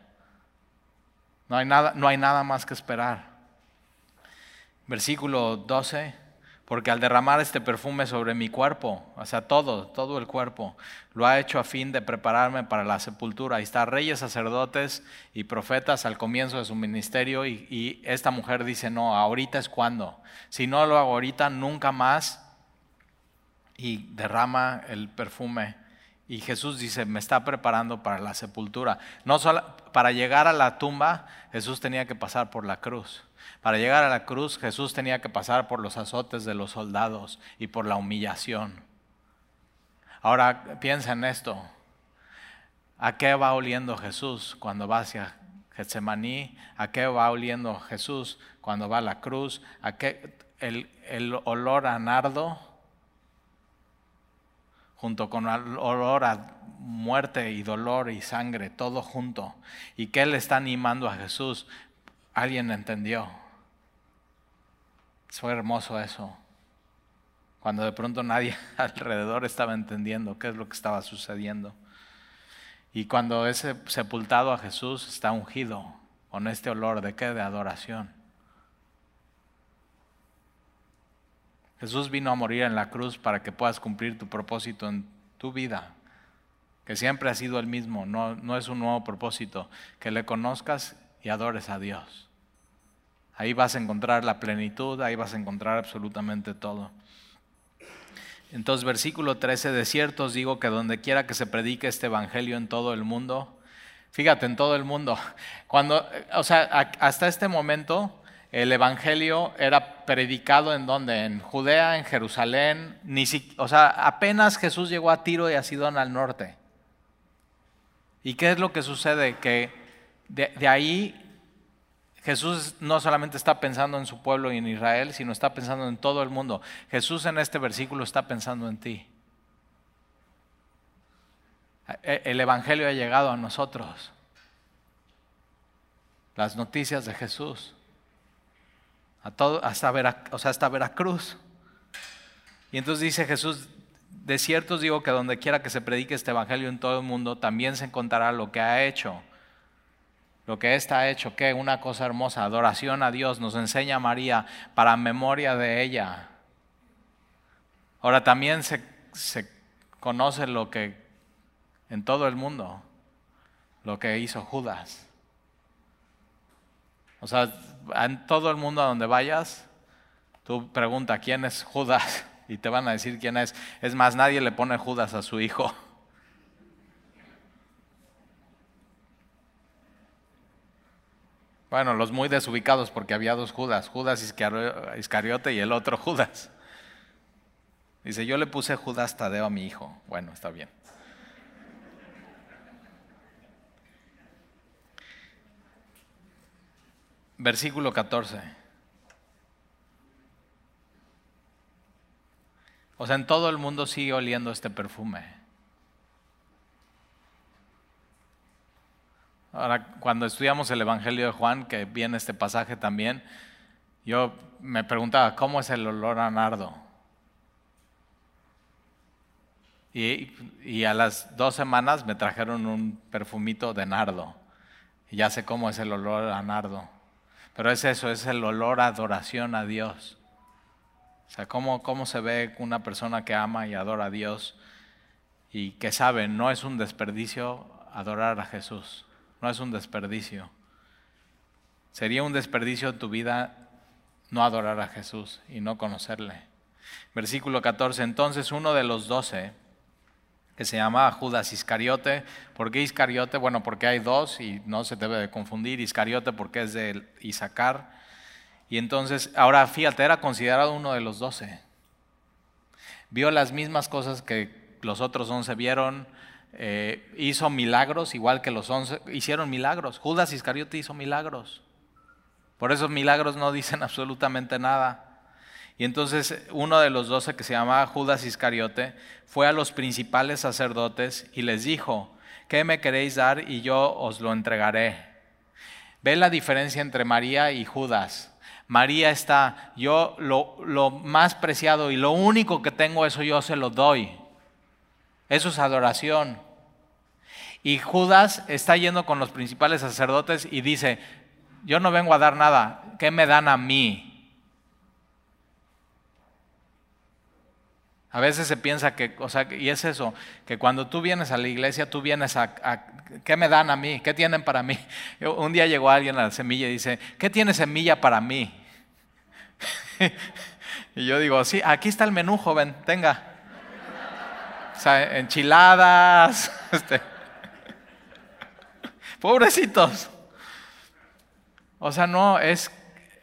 S1: No hay nada, no hay nada más que esperar. Versículo 12, porque al derramar este perfume sobre mi cuerpo, o sea, todo, todo el cuerpo, lo ha hecho a fin de prepararme para la sepultura. Y está reyes, sacerdotes y profetas al comienzo de su ministerio y, y esta mujer dice, no, ahorita es cuando. Si no lo hago ahorita, nunca más. Y derrama el perfume y Jesús dice, me está preparando para la sepultura. No solo, para llegar a la tumba, Jesús tenía que pasar por la cruz. Para llegar a la cruz, Jesús tenía que pasar por los azotes de los soldados y por la humillación. Ahora piensa en esto. ¿A qué va oliendo Jesús cuando va hacia Getsemaní? ¿A qué va oliendo Jesús cuando va a la cruz? ¿A qué el, el olor a nardo? Junto con olor a muerte y dolor y sangre, todo junto. ¿Y qué le está animando a Jesús? Alguien entendió. Fue hermoso eso. Cuando de pronto nadie alrededor estaba entendiendo qué es lo que estaba sucediendo. Y cuando ese sepultado a Jesús está ungido con este olor de qué? De adoración. Jesús vino a morir en la cruz para que puedas cumplir tu propósito en tu vida, que siempre ha sido el mismo, no, no es un nuevo propósito, que le conozcas y adores a Dios. Ahí vas a encontrar la plenitud, ahí vas a encontrar absolutamente todo. Entonces, versículo 13, de cierto os digo que donde quiera que se predique este evangelio en todo el mundo, fíjate, en todo el mundo, cuando, o sea, hasta este momento, el Evangelio era predicado en donde? En Judea, en Jerusalén, ni o sea, apenas Jesús llegó a Tiro y a Sidón al norte. ¿Y qué es lo que sucede? Que de, de ahí Jesús no solamente está pensando en su pueblo y en Israel, sino está pensando en todo el mundo. Jesús en este versículo está pensando en ti. E, el Evangelio ha llegado a nosotros. Las noticias de Jesús hasta, o sea, hasta Veracruz. Y entonces dice Jesús, de cierto os digo que donde quiera que se predique este evangelio en todo el mundo, también se encontrará lo que ha hecho. Lo que ésta ha hecho, que una cosa hermosa, adoración a Dios, nos enseña María para memoria de ella. Ahora también se, se conoce lo que en todo el mundo, lo que hizo Judas. O sea, en todo el mundo a donde vayas, tú pregunta quién es Judas y te van a decir quién es. Es más, nadie le pone Judas a su hijo. Bueno, los muy desubicados porque había dos Judas, Judas Iscariote y el otro Judas. Dice, yo le puse Judas Tadeo a mi hijo. Bueno, está bien. Versículo 14. O sea, en todo el mundo sigue oliendo este perfume. Ahora, cuando estudiamos el Evangelio de Juan, que viene este pasaje también, yo me preguntaba, ¿cómo es el olor a nardo? Y, y, a las dos semanas me trajeron un perfumito de nardo. Y ya sé cómo es el olor a nardo. Pero es eso, es el olor a adoración a Dios. O sea, ¿cómo, cómo se ve una persona que ama y adora a Dios y que sabe, no es un desperdicio adorar a Jesús, no es un desperdicio. Sería un desperdicio en tu vida no adorar a Jesús y no conocerle. Versículo 14, entonces uno de los doce, que se llama Judas Iscariote. ¿Por qué Iscariote? Bueno, porque hay dos y no se debe de confundir. Iscariote porque es de Isaacar. Y entonces, ahora fíjate, era considerado uno de los doce. Vio las mismas cosas que los otros once vieron. Eh, hizo milagros, igual que los once hicieron milagros. Judas Iscariote hizo milagros. Por esos milagros no dicen absolutamente nada. Y entonces uno de los doce que se llamaba Judas Iscariote fue a los principales sacerdotes y les dijo, ¿qué me queréis dar y yo os lo entregaré? Ve la diferencia entre María y Judas. María está, yo lo, lo más preciado y lo único que tengo, eso yo se lo doy. Eso es adoración. Y Judas está yendo con los principales sacerdotes y dice, yo no vengo a dar nada, ¿qué me dan a mí? A veces se piensa que, o sea, y es eso, que cuando tú vienes a la iglesia, tú vienes a, ¿qué me dan a mí? ¿Qué tienen para mí? Un día llegó alguien a la semilla y dice, ¿qué tiene semilla para mí? y yo digo, sí, aquí está el menú, joven, tenga. O sea, enchiladas, este. pobrecitos. O sea, no, es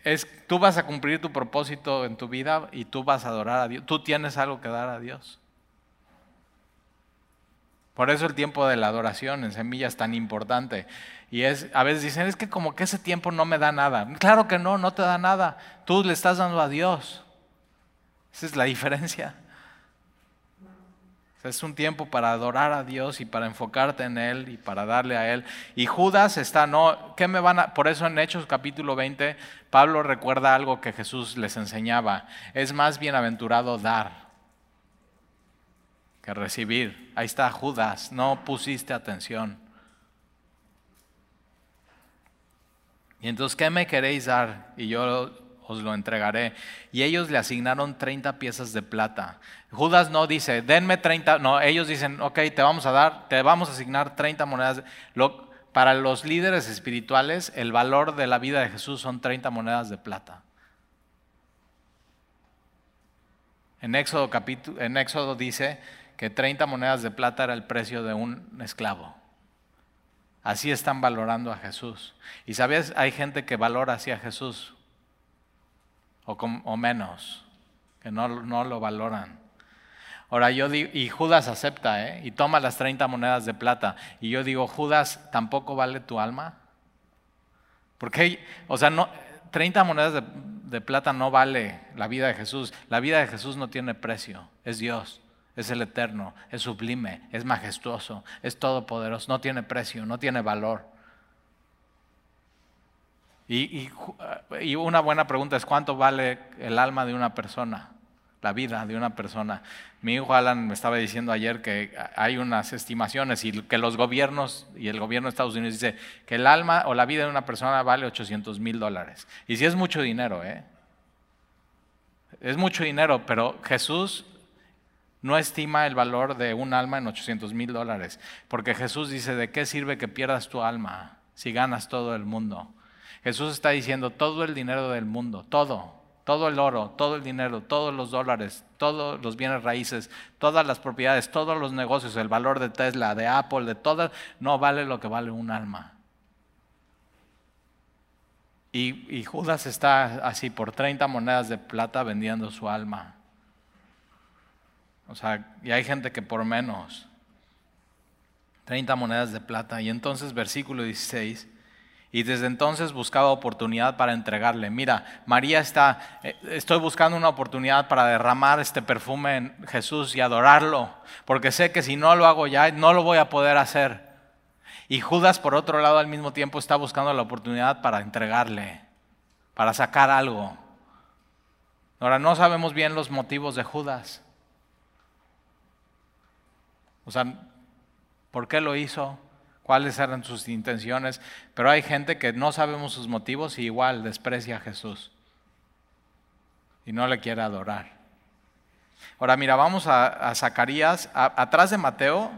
S1: es tú vas a cumplir tu propósito en tu vida y tú vas a adorar a Dios. Tú tienes algo que dar a Dios. Por eso el tiempo de la adoración en semilla es tan importante. Y es, a veces dicen, es que como que ese tiempo no me da nada. Claro que no, no te da nada. Tú le estás dando a Dios. Esa es la diferencia. Es un tiempo para adorar a Dios y para enfocarte en Él y para darle a Él. Y Judas está, no, ¿qué me van a...? Por eso en Hechos capítulo 20, Pablo recuerda algo que Jesús les enseñaba. Es más bienaventurado dar que recibir. Ahí está Judas, no pusiste atención. Y entonces, ¿qué me queréis dar? Y yo os lo entregaré. Y ellos le asignaron 30 piezas de plata. Judas no dice, denme 30, no, ellos dicen, ok, te vamos a dar, te vamos a asignar 30 monedas. para los líderes espirituales, el valor de la vida de Jesús son 30 monedas de plata. En Éxodo, capítulo, en Éxodo dice que 30 monedas de plata era el precio de un esclavo. Así están valorando a Jesús. Y sabes, hay gente que valora así a Jesús o, menos, que no, no, lo valoran. Ahora yo digo, y Judas acepta, ¿eh? y toma las 30 monedas de plata. Y yo digo, Judas, ¿tampoco vale tu alma? Porque, o sea, no, 30 monedas de, de plata no vale la vida de Jesús. La vida de Jesús no tiene precio, es Dios es el eterno, es sublime, es majestuoso, es todopoderoso, no tiene precio, no tiene valor. Y, una buena pregunta es cuánto vale el alma de una persona, la vida de una persona. Mi hijo Alan me estaba diciendo ayer que hay unas estimaciones y que los gobiernos y el gobierno de Estados Unidos dice que el alma o la vida de una persona vale 800 mil dólares. Y si es mucho dinero, ¿eh? Es mucho dinero, pero Jesús no estima el valor de un alma en 800 mil dólares, porque Jesús dice, ¿de qué sirve que pierdas tu alma si ganas todo el mundo? Jesús está diciendo todo el dinero del mundo, todo, todo el oro, todo el dinero, todos los dólares, todos los bienes raíces, todas las propiedades, todos los negocios, el valor de Tesla, de Apple, de todas, no vale lo que vale un alma. Y, Judas está así por 30 monedas de plata vendiendo su alma. O sea, y hay gente que por menos, 30 monedas de plata. Y entonces versículo 16 y desde entonces buscaba oportunidad para entregarle. Mira, María está, eh, estoy buscando una oportunidad para derramar este perfume en Jesús y adorarlo, porque sé que si no lo hago ya, no lo voy a poder hacer. Y Judas, por otro lado, al mismo tiempo está buscando la oportunidad para entregarle, para sacar algo. Ahora, no sabemos bien los motivos de Judas. O sea, ¿por qué lo hizo? Cuáles eran sus intenciones, pero hay gente que no sabemos sus motivos y igual desprecia a Jesús y no le quiere adorar. Ahora mira, vamos a, Zacarías, atrás de Mateo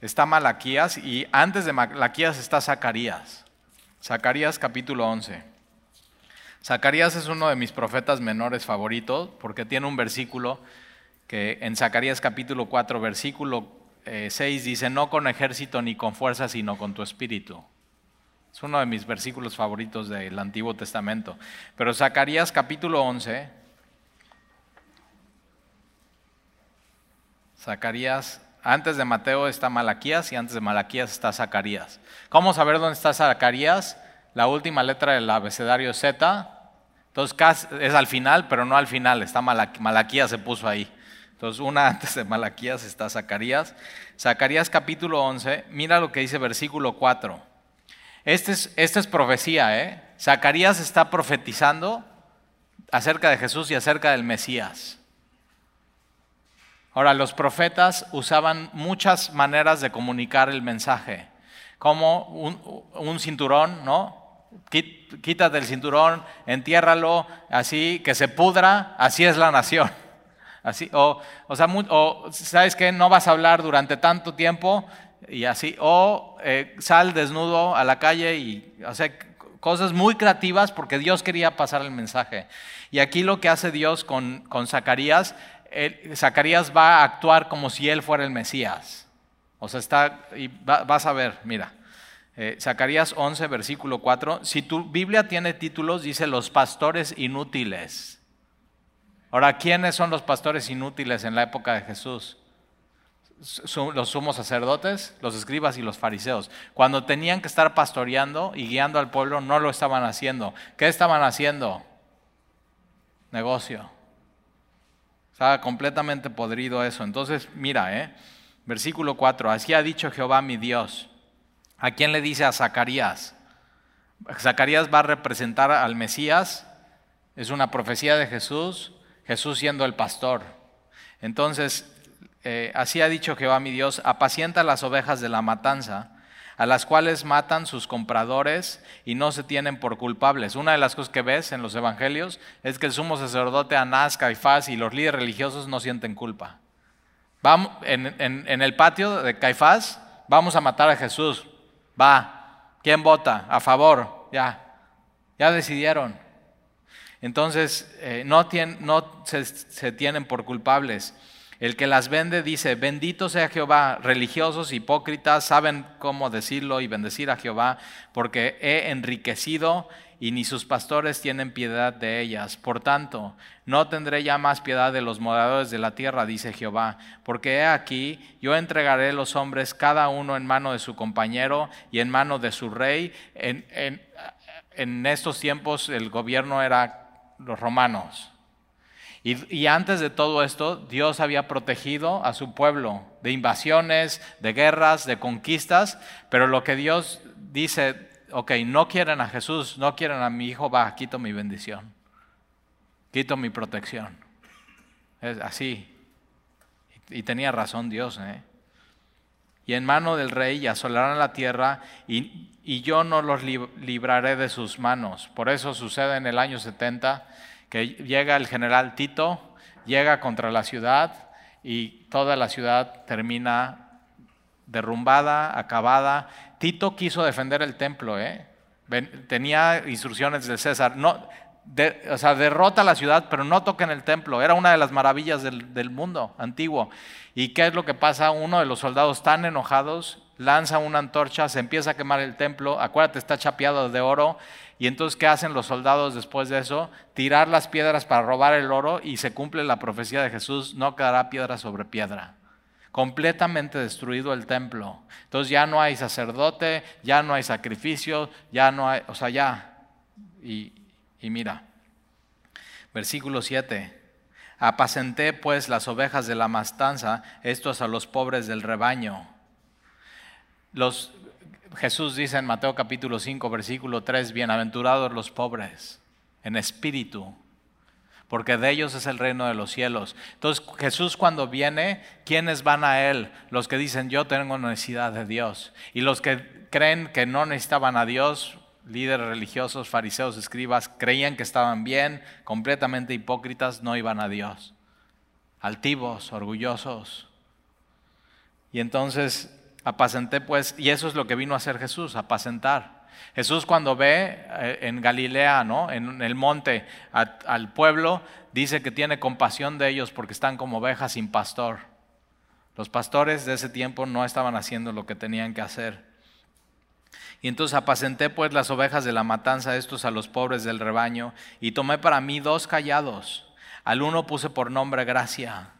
S1: está Malaquías y antes de Malaquías está Zacarías. Zacarías capítulo 11. Zacarías es uno de mis profetas menores favoritos porque tiene un versículo que en Zacarías capítulo 4, versículo 6 eh, dice, no con ejército ni con fuerza, sino con tu espíritu. Es uno de mis versículos favoritos del Antiguo Testamento. Pero Zacarías capítulo 11, Zacarías, antes de Mateo está Malaquías y antes de Malaquías está Zacarías. ¿Cómo saber dónde está Zacarías? La última letra del abecedario Z. Entonces es al final, pero no al final, está Malaquías se puso ahí. Entonces, una antes de Malaquías está Zacarías. Zacarías capítulo 11, mira lo que dice versículo 4. Este es, esta es profecía, ¿eh? Zacarías está profetizando acerca de Jesús y acerca del Mesías. Ahora, los profetas usaban muchas maneras de comunicar el mensaje, como un, cinturón, ¿no? Quítate el cinturón, entiérralo, así que se pudra, así es la nación. O, sea, sabes que no vas a hablar durante tanto tiempo y así, o eh, sal desnudo a la calle y, o sea, cosas muy creativas porque Dios quería pasar el mensaje. Y aquí lo que hace Dios con, Zacarías, Zacarías va a actuar como si él fuera el Mesías. O sea, está, y vas a ver, mira, eh, Zacarías 11, versículo 4, si tu Biblia tiene títulos, dice los pastores inútiles. Ahora, ¿quiénes son los pastores inútiles en la época de Jesús? Los sumos sacerdotes, los escribas y los fariseos. Cuando tenían que estar pastoreando y guiando al pueblo, no lo estaban haciendo. ¿Qué estaban haciendo? Negocio. Estaba completamente podrido eso. Entonces, mira, ¿eh? versículo 4, así ha dicho Jehová mi Dios. ¿A quién le dice a Zacarías? Zacarías va a representar al Mesías, es una profecía de Jesús, Jesús siendo el pastor. Entonces, eh, así ha dicho Jehová mi Dios, apacienta las ovejas de la matanza, a las cuales matan sus compradores y no se tienen por culpables. Una de las cosas que ves en los evangelios es que el sumo sacerdote Anás, Caifás y los líderes religiosos no sienten culpa. Vamos, en, en el patio de Caifás vamos a matar a Jesús. Va. ¿Quién vota? A favor. Ya. Ya decidieron. Entonces, eh, no, se, tienen por culpables. El que las vende dice, bendito sea Jehová, religiosos, hipócritas, saben cómo decirlo y bendecir a Jehová, porque he enriquecido y ni sus pastores tienen piedad de ellas. Por tanto, no tendré ya más piedad de los moradores de la tierra, dice Jehová, porque he aquí, yo entregaré los hombres cada uno en mano de su compañero y en mano de su rey. en estos tiempos el gobierno era los romanos. Y, antes de todo esto, Dios había protegido a su pueblo de invasiones, de guerras, de conquistas, pero lo que Dios dice, ok, no quieren a Jesús, no quieren a mi hijo, va, quito mi bendición, quito mi protección. Es así. Y, tenía razón Dios. ¿eh? Y en mano del rey asolarán la tierra y, y yo no los libraré de sus manos. Por eso sucede en el año 70 que llega el general Tito, llega contra la ciudad y toda la ciudad termina derrumbada, acabada. Tito quiso defender el templo, ¿eh? tenía instrucciones de César, no, o sea, derrota la ciudad, pero no toquen el templo. Era una de las maravillas del, del, mundo antiguo. ¿Y qué es lo que pasa? Uno de los soldados tan enojados lanza una antorcha, se empieza a quemar el templo. Acuérdate, está chapeado de oro. Y entonces, ¿qué hacen los soldados después de eso? Tirar las piedras para robar el oro y se cumple la profecía de Jesús, no quedará piedra sobre piedra. Completamente destruido el templo. Entonces ya no hay sacerdote, ya no hay sacrificio, ya no hay, o sea, ya. Y, y mira, versículo 7. Apacenté pues las ovejas de la mastanza, estos a los pobres del rebaño. Los, Jesús dice en Mateo capítulo 5, versículo 3, bienaventurados los pobres en espíritu, porque de ellos es el reino de los cielos. Entonces Jesús cuando viene, ¿quiénes van a Él? Los que dicen yo tengo necesidad de Dios. Y los que creen que no necesitaban a Dios, líderes religiosos, fariseos, escribas, creían que estaban bien, completamente hipócritas, no iban a Dios. Altivos, orgullosos. Y entonces Apacenté pues, y eso es lo que vino a hacer Jesús, apacentar. Jesús cuando ve eh, en Galilea, ¿no? en el monte, al pueblo, dice que tiene compasión de ellos porque están como ovejas sin pastor. Los pastores de ese tiempo no estaban haciendo lo que tenían que hacer. Y entonces apacenté pues las ovejas de la matanza, estos a los pobres del rebaño, y tomé para mí dos callados. Al uno puse por nombre gracia.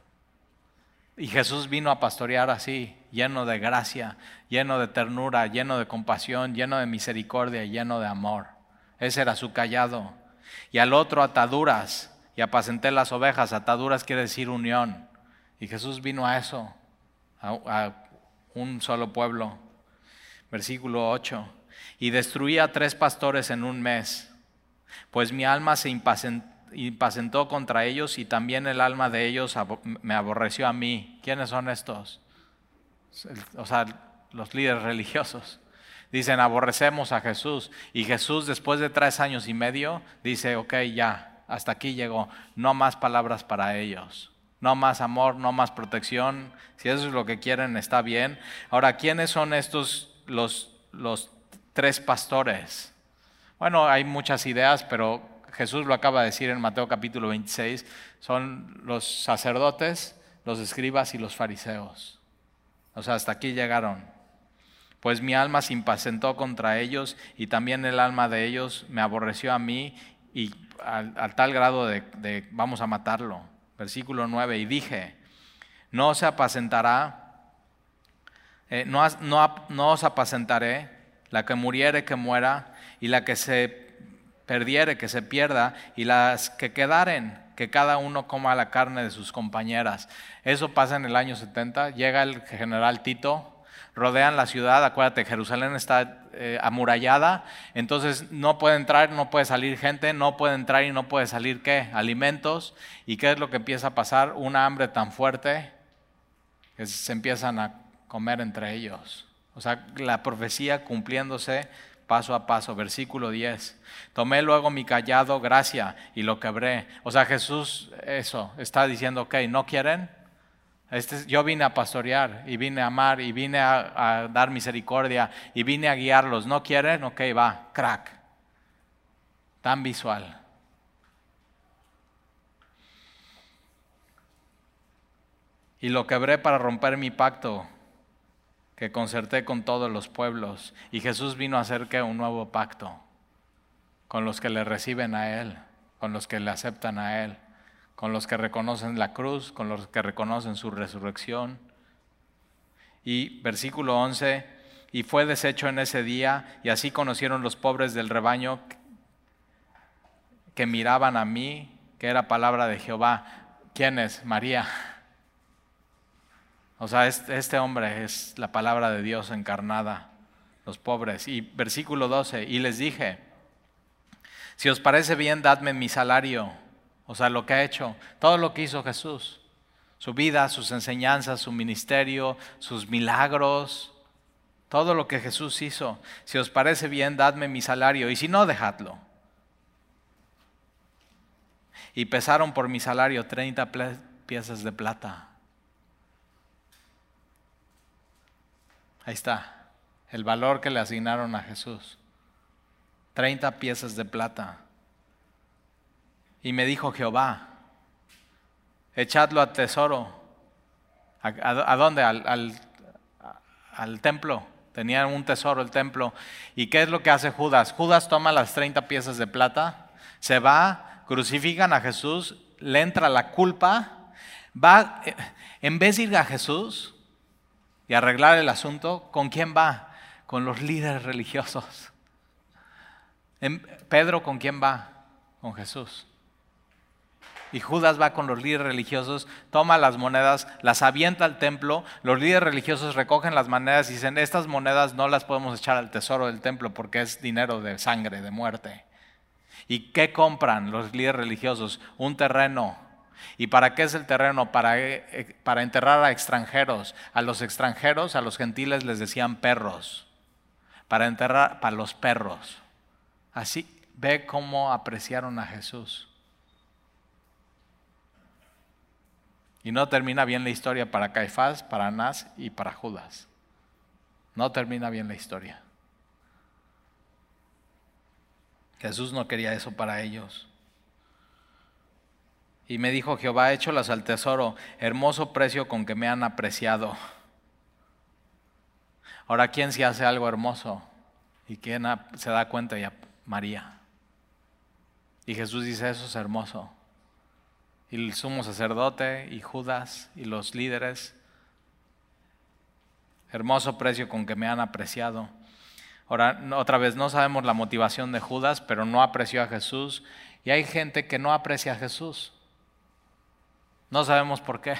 S1: Y Jesús vino a pastorear así, lleno de gracia, lleno de ternura, lleno de compasión, lleno de misericordia, lleno de amor. Ese era su callado. Y al otro ataduras, y apacenté las ovejas. Ataduras quiere decir unión. Y Jesús vino a eso, a, a un solo pueblo. Versículo 8. Y destruí a tres pastores en un mes, pues mi alma se impacientó contra ellos y también el alma de ellos me aborreció a mí. ¿Quiénes son estos? O sea, los líderes religiosos. Dicen, aborrecemos a Jesús. Y Jesús, después de tres años y medio, dice, ok, ya, hasta aquí llegó. No más palabras para ellos. No más amor, no más protección. Si eso es lo que quieren, está bien. Ahora, ¿quiénes son estos los, los tres pastores? Bueno, hay muchas ideas, pero Jesús lo acaba de decir en Mateo capítulo 26. Son los sacerdotes, los escribas y los fariseos. O sea, hasta aquí llegaron. Pues mi alma se impacientó contra ellos y también el alma de ellos me aborreció a mí y al, tal grado de, vamos a matarlo. Versículo 9, y dije, no se apacentará eh, no, no, os apacentaré, la que muriere que muera, y la que se perdiere que se pierda, y las que quedaren que cada uno coma la carne de sus compañeras. Eso pasa en el año 70, llega el general Tito, rodean la ciudad, acuérdate, Jerusalén está eh, amurallada, entonces no puede entrar, no puede salir gente, no puede entrar y no puede salir qué, alimentos, y qué es lo que empieza a pasar, una hambre tan fuerte que se empiezan a comer entre ellos. O sea, la profecía cumpliéndose paso a paso. Versículo 10. Tomé luego mi callado, gracia, y lo quebré. O sea, Jesús eso está diciendo, ok, ¿no quieren? Este, yo vine a pastorear y vine a amar y vine a, a dar misericordia y vine a guiarlos. ¿No quieren? Ok, va, crack. Tan visual. Y lo quebré para romper mi pacto que concerté con todos los pueblos. Y Jesús vino a hacer que un nuevo pacto con los que le reciben a Él, con los que le aceptan a Él, con los que reconocen la cruz, con los que reconocen su resurrección. Y versículo 11, y fue deshecho en ese día, y así conocieron los pobres del rebaño que miraban a mí, que era palabra de Jehová. ¿Quién es? María. O sea, este, hombre es la palabra de Dios encarnada, los pobres. Y versículo 12, y les dije, si os parece bien, dadme mi salario, o sea, lo que ha hecho, todo lo que hizo Jesús, su vida, sus enseñanzas, su ministerio, sus milagros, todo lo que Jesús hizo. Si os parece bien, dadme mi salario, y si no, dejadlo. Y pesaron por mi salario 30 piezas de plata. Ahí está, el valor que le asignaron a Jesús. 30 piezas de plata. Y me dijo Jehová, echadlo a tesoro. ¿A, dónde? Al, al, templo. Tenían un tesoro el templo. ¿Y qué es lo que hace Judas? Judas toma las 30 piezas de plata, se va, crucifican a Jesús, le entra la culpa, va, eh, en vez de ir a Jesús, y arreglar el asunto, ¿con quién va? Con los líderes religiosos. Pedro, ¿con quién va? Con Jesús. Y Judas va con los líderes religiosos, toma las monedas, las avienta al templo, los líderes religiosos recogen las monedas y dicen, estas monedas no las podemos echar al tesoro del templo porque es dinero de sangre, de muerte. ¿Y qué compran los líderes religiosos? Un terreno ¿Y para qué es el terreno? Para, eh, eh, para enterrar a extranjeros. A los extranjeros, a los gentiles les decían perros. Para enterrar para los perros. Así ve cómo apreciaron a Jesús. Y no termina bien la historia para Caifás, para Anás y para Judas. No termina bien la historia. Jesús no quería eso para ellos. Y me dijo, Jehová, écholas al tesoro, hermoso precio con que me han apreciado. Ahora, ¿quién se hace algo hermoso? ¿Y quién se da cuenta? Ya, María. Y Jesús dice, eso es hermoso. Y el sumo sacerdote y Judas y los líderes. Hermoso precio con que me han apreciado. Ahora, otra vez, no sabemos la motivación de Judas, pero no apreció a Jesús. Y hay gente que no aprecia a Jesús. No sabemos por qué.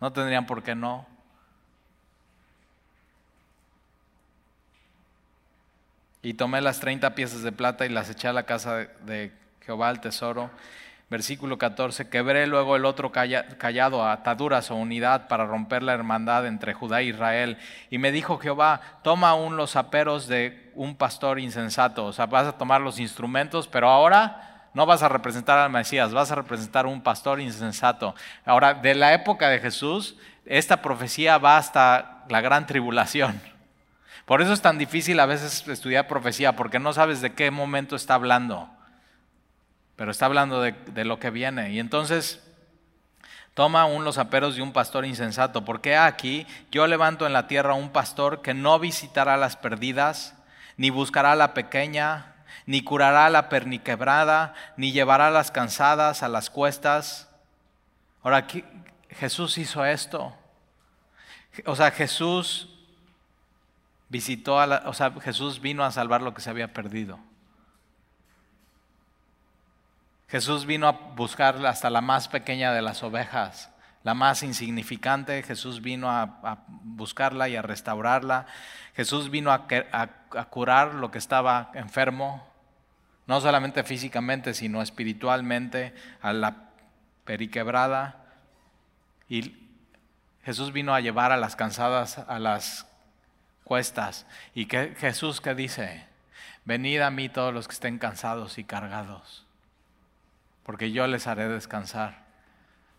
S1: No tendrían por qué no. Y tomé las 30 piezas de plata y las eché a la casa de Jehová al tesoro. Versículo 14, quebré luego el otro callado a ataduras o unidad para romper la hermandad entre Judá e Israel. Y me dijo Jehová, toma aún los aperos de un pastor insensato. O sea, vas a tomar los instrumentos, pero ahora no vas a representar al Mesías, vas a representar a un pastor insensato. Ahora, de la época de Jesús, esta profecía va hasta la gran tribulación. Por eso es tan difícil a veces estudiar profecía, porque no sabes de qué momento está hablando. Pero está hablando de, lo que viene. Y entonces toma aún los aperos de un pastor insensato, porque aquí yo levanto en la tierra un pastor que no visitará las perdidas, ni buscará a la pequeña, ni curará la perniquebrada, ni llevará las cansadas a las cuestas. Ahora, Jesús hizo esto. O sea, Jesús visitó a la, o sea, Jesús vino a salvar lo que se había perdido. Jesús vino a buscar hasta la más pequeña de las ovejas, la más insignificante. Jesús vino a, buscarla y a restaurarla. Jesús vino a, a curar lo que estaba enfermo no solamente físicamente, sino espiritualmente, a la periquebrada. Y Jesús vino a llevar a las cansadas a las cuestas. ¿Y Jesús qué dice? Venid a mí todos los que estén cansados y cargados, porque yo les haré descansar.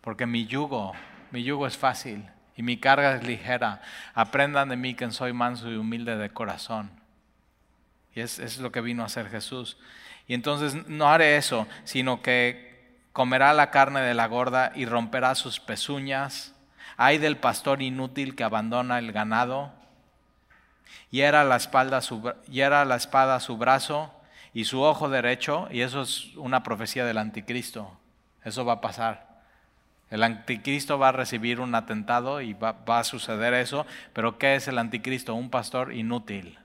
S1: Porque mi yugo, mi yugo es fácil y mi carga es ligera. Aprendan de mí que soy manso y humilde de corazón. Y es, es lo que vino a hacer Jesús. Y entonces no haré eso, sino que comerá la carne de la gorda y romperá sus pezuñas. Hay del pastor inútil que abandona el ganado. Y era la, su, era la espada su brazo y su ojo derecho, y eso es una profecía del anticristo. Eso va a pasar. El anticristo va a recibir un atentado y va, va a suceder eso, pero ¿qué es el anticristo? Un pastor inútil.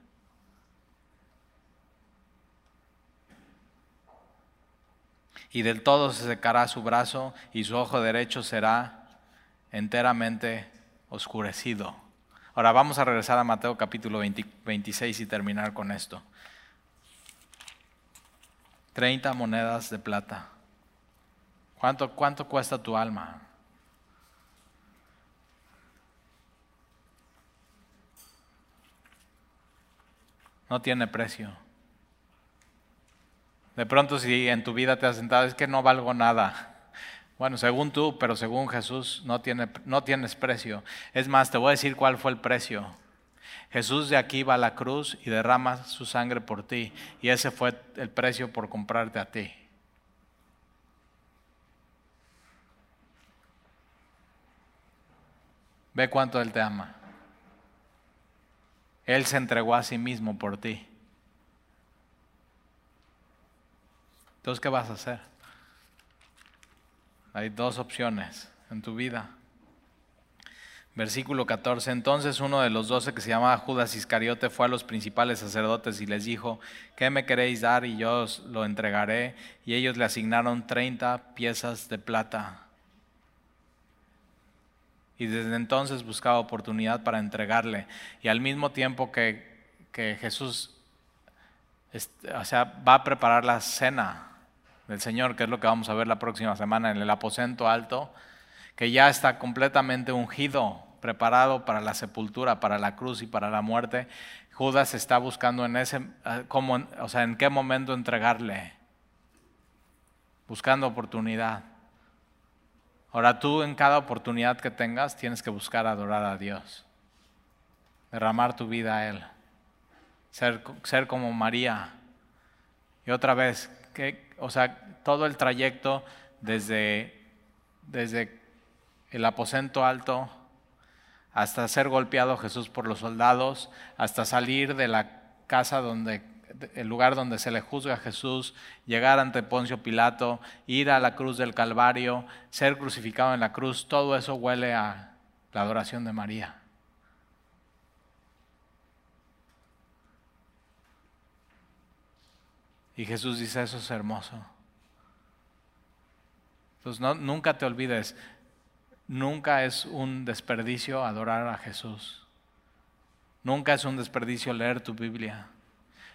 S1: Y del todo se secará su brazo y su ojo derecho será enteramente oscurecido. Ahora vamos a regresar a Mateo capítulo 26 y terminar con esto. 30 monedas de plata. ¿Cuánto, cuánto cuesta tu alma? No tiene precio. De pronto si en tu vida te has sentado, es que no valgo nada. Bueno, según tú, pero según Jesús no, no tienes precio. Es más, te voy a decir cuál fue el precio. Jesús de aquí va a la cruz y derrama su sangre por ti. Y ese fue el precio por comprarte a ti. Ve cuánto Él te ama. Él se entregó a sí mismo por ti. Entonces, ¿qué vas a hacer? Hay dos opciones en tu vida. Versículo 14. Entonces uno de los doce que se llamaba Judas Iscariote fue a los principales sacerdotes y les dijo, ¿qué me queréis dar? Y yo os lo entregaré. Y ellos le asignaron 30 piezas de plata. Y desde entonces buscaba oportunidad para entregarle. Y al mismo tiempo que, que Jesús o sea, va a preparar la cena del Señor, que es lo que vamos a ver la próxima semana en el aposento alto, que ya está completamente ungido, preparado para la sepultura, para la cruz y para la muerte. Judas está buscando en ese, eh, cómo, o sea, en qué momento entregarle, buscando oportunidad. Ahora tú en cada oportunidad que tengas tienes que buscar adorar a Dios, derramar tu vida a Él, ser, ser como María. Y otra vez, que o sea, todo el trayecto desde, desde el aposento alto hasta ser golpeado Jesús por los soldados, hasta salir de la casa donde el lugar donde se le juzga a Jesús, llegar ante Poncio Pilato, ir a la cruz del Calvario, ser crucificado en la cruz, todo eso huele a la adoración de María. Y Jesús dice, eso es hermoso. Entonces no, nunca te olvides, nunca es un desperdicio adorar a Jesús. Nunca es un desperdicio leer tu Biblia.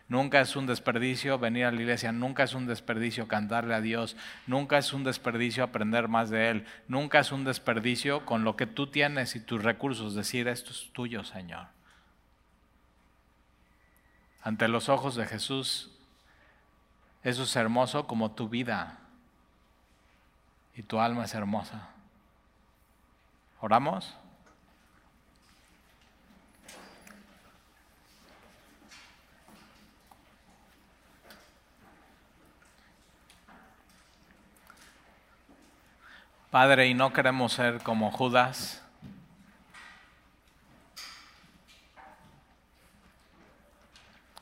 S1: Nunca es un desperdicio venir a la iglesia, nunca es un desperdicio cantarle a Dios, nunca es un desperdicio aprender más de Él, nunca es un desperdicio con lo que tú tienes y tus recursos decir, esto es tuyo, Señor. Ante los ojos de Jesús, eso es hermoso como tu vida y tu alma es hermosa. ¿Oramos? Padre, y no queremos ser como Judas.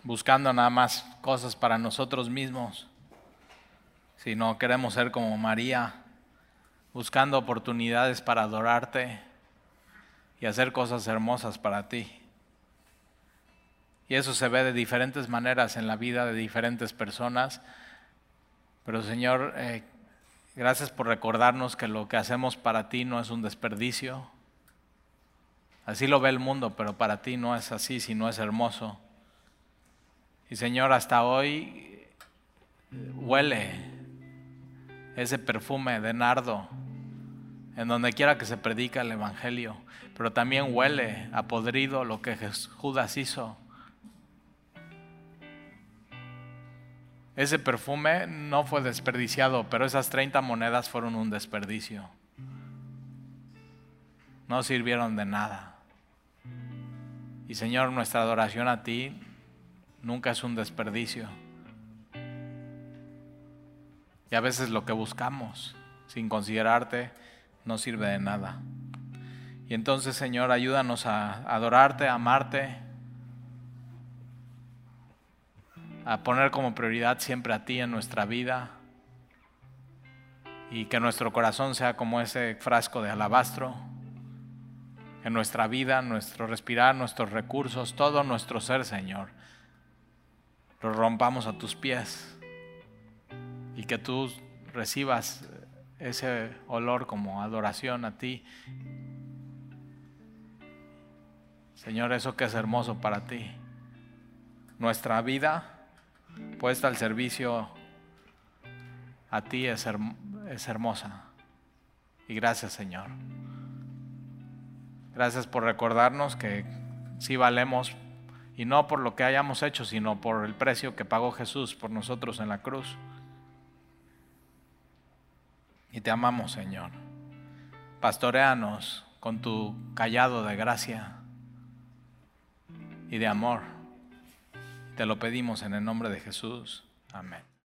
S1: Buscando nada más cosas para nosotros mismos, sino queremos ser como María, buscando oportunidades para adorarte y hacer cosas hermosas para ti. Y eso se ve de diferentes maneras en la vida de diferentes personas. Pero Señor, eh, Gracias por recordarnos que lo que hacemos para ti no es un desperdicio. Así lo ve el mundo, pero para ti no es así, sino es hermoso. Y Señor, hasta hoy huele ese perfume de nardo en donde quiera que se predica el Evangelio, pero también huele a podrido lo que Judas hizo. Ese perfume no fue desperdiciado, pero esas 30 monedas fueron un desperdicio. No sirvieron de nada. Y Señor, nuestra adoración a ti nunca es un desperdicio. Y a veces lo que buscamos, sin considerarte, no sirve de nada. Y entonces, Señor, ayúdanos a adorarte, a amarte a poner como prioridad siempre a ti en nuestra vida y que nuestro corazón sea como ese frasco de alabastro, en nuestra vida, nuestro respirar, nuestros recursos, todo nuestro ser, Señor, rompamos a tus pies y que tú recibas ese olor como adoración a ti. Señor, eso que es hermoso para ti. Nuestra vida puesta al servicio a ti es, es hermosa. Y gracias Señor. Gracias por recordarnos que sí valemos y no por lo que hayamos hecho, sino por el precio que pagó Jesús por nosotros en la cruz. Y te amamos, Señor. Pastoreanos con tu callado de gracia y de amor. Te lo pedimos en el nombre de Jesús. Amén.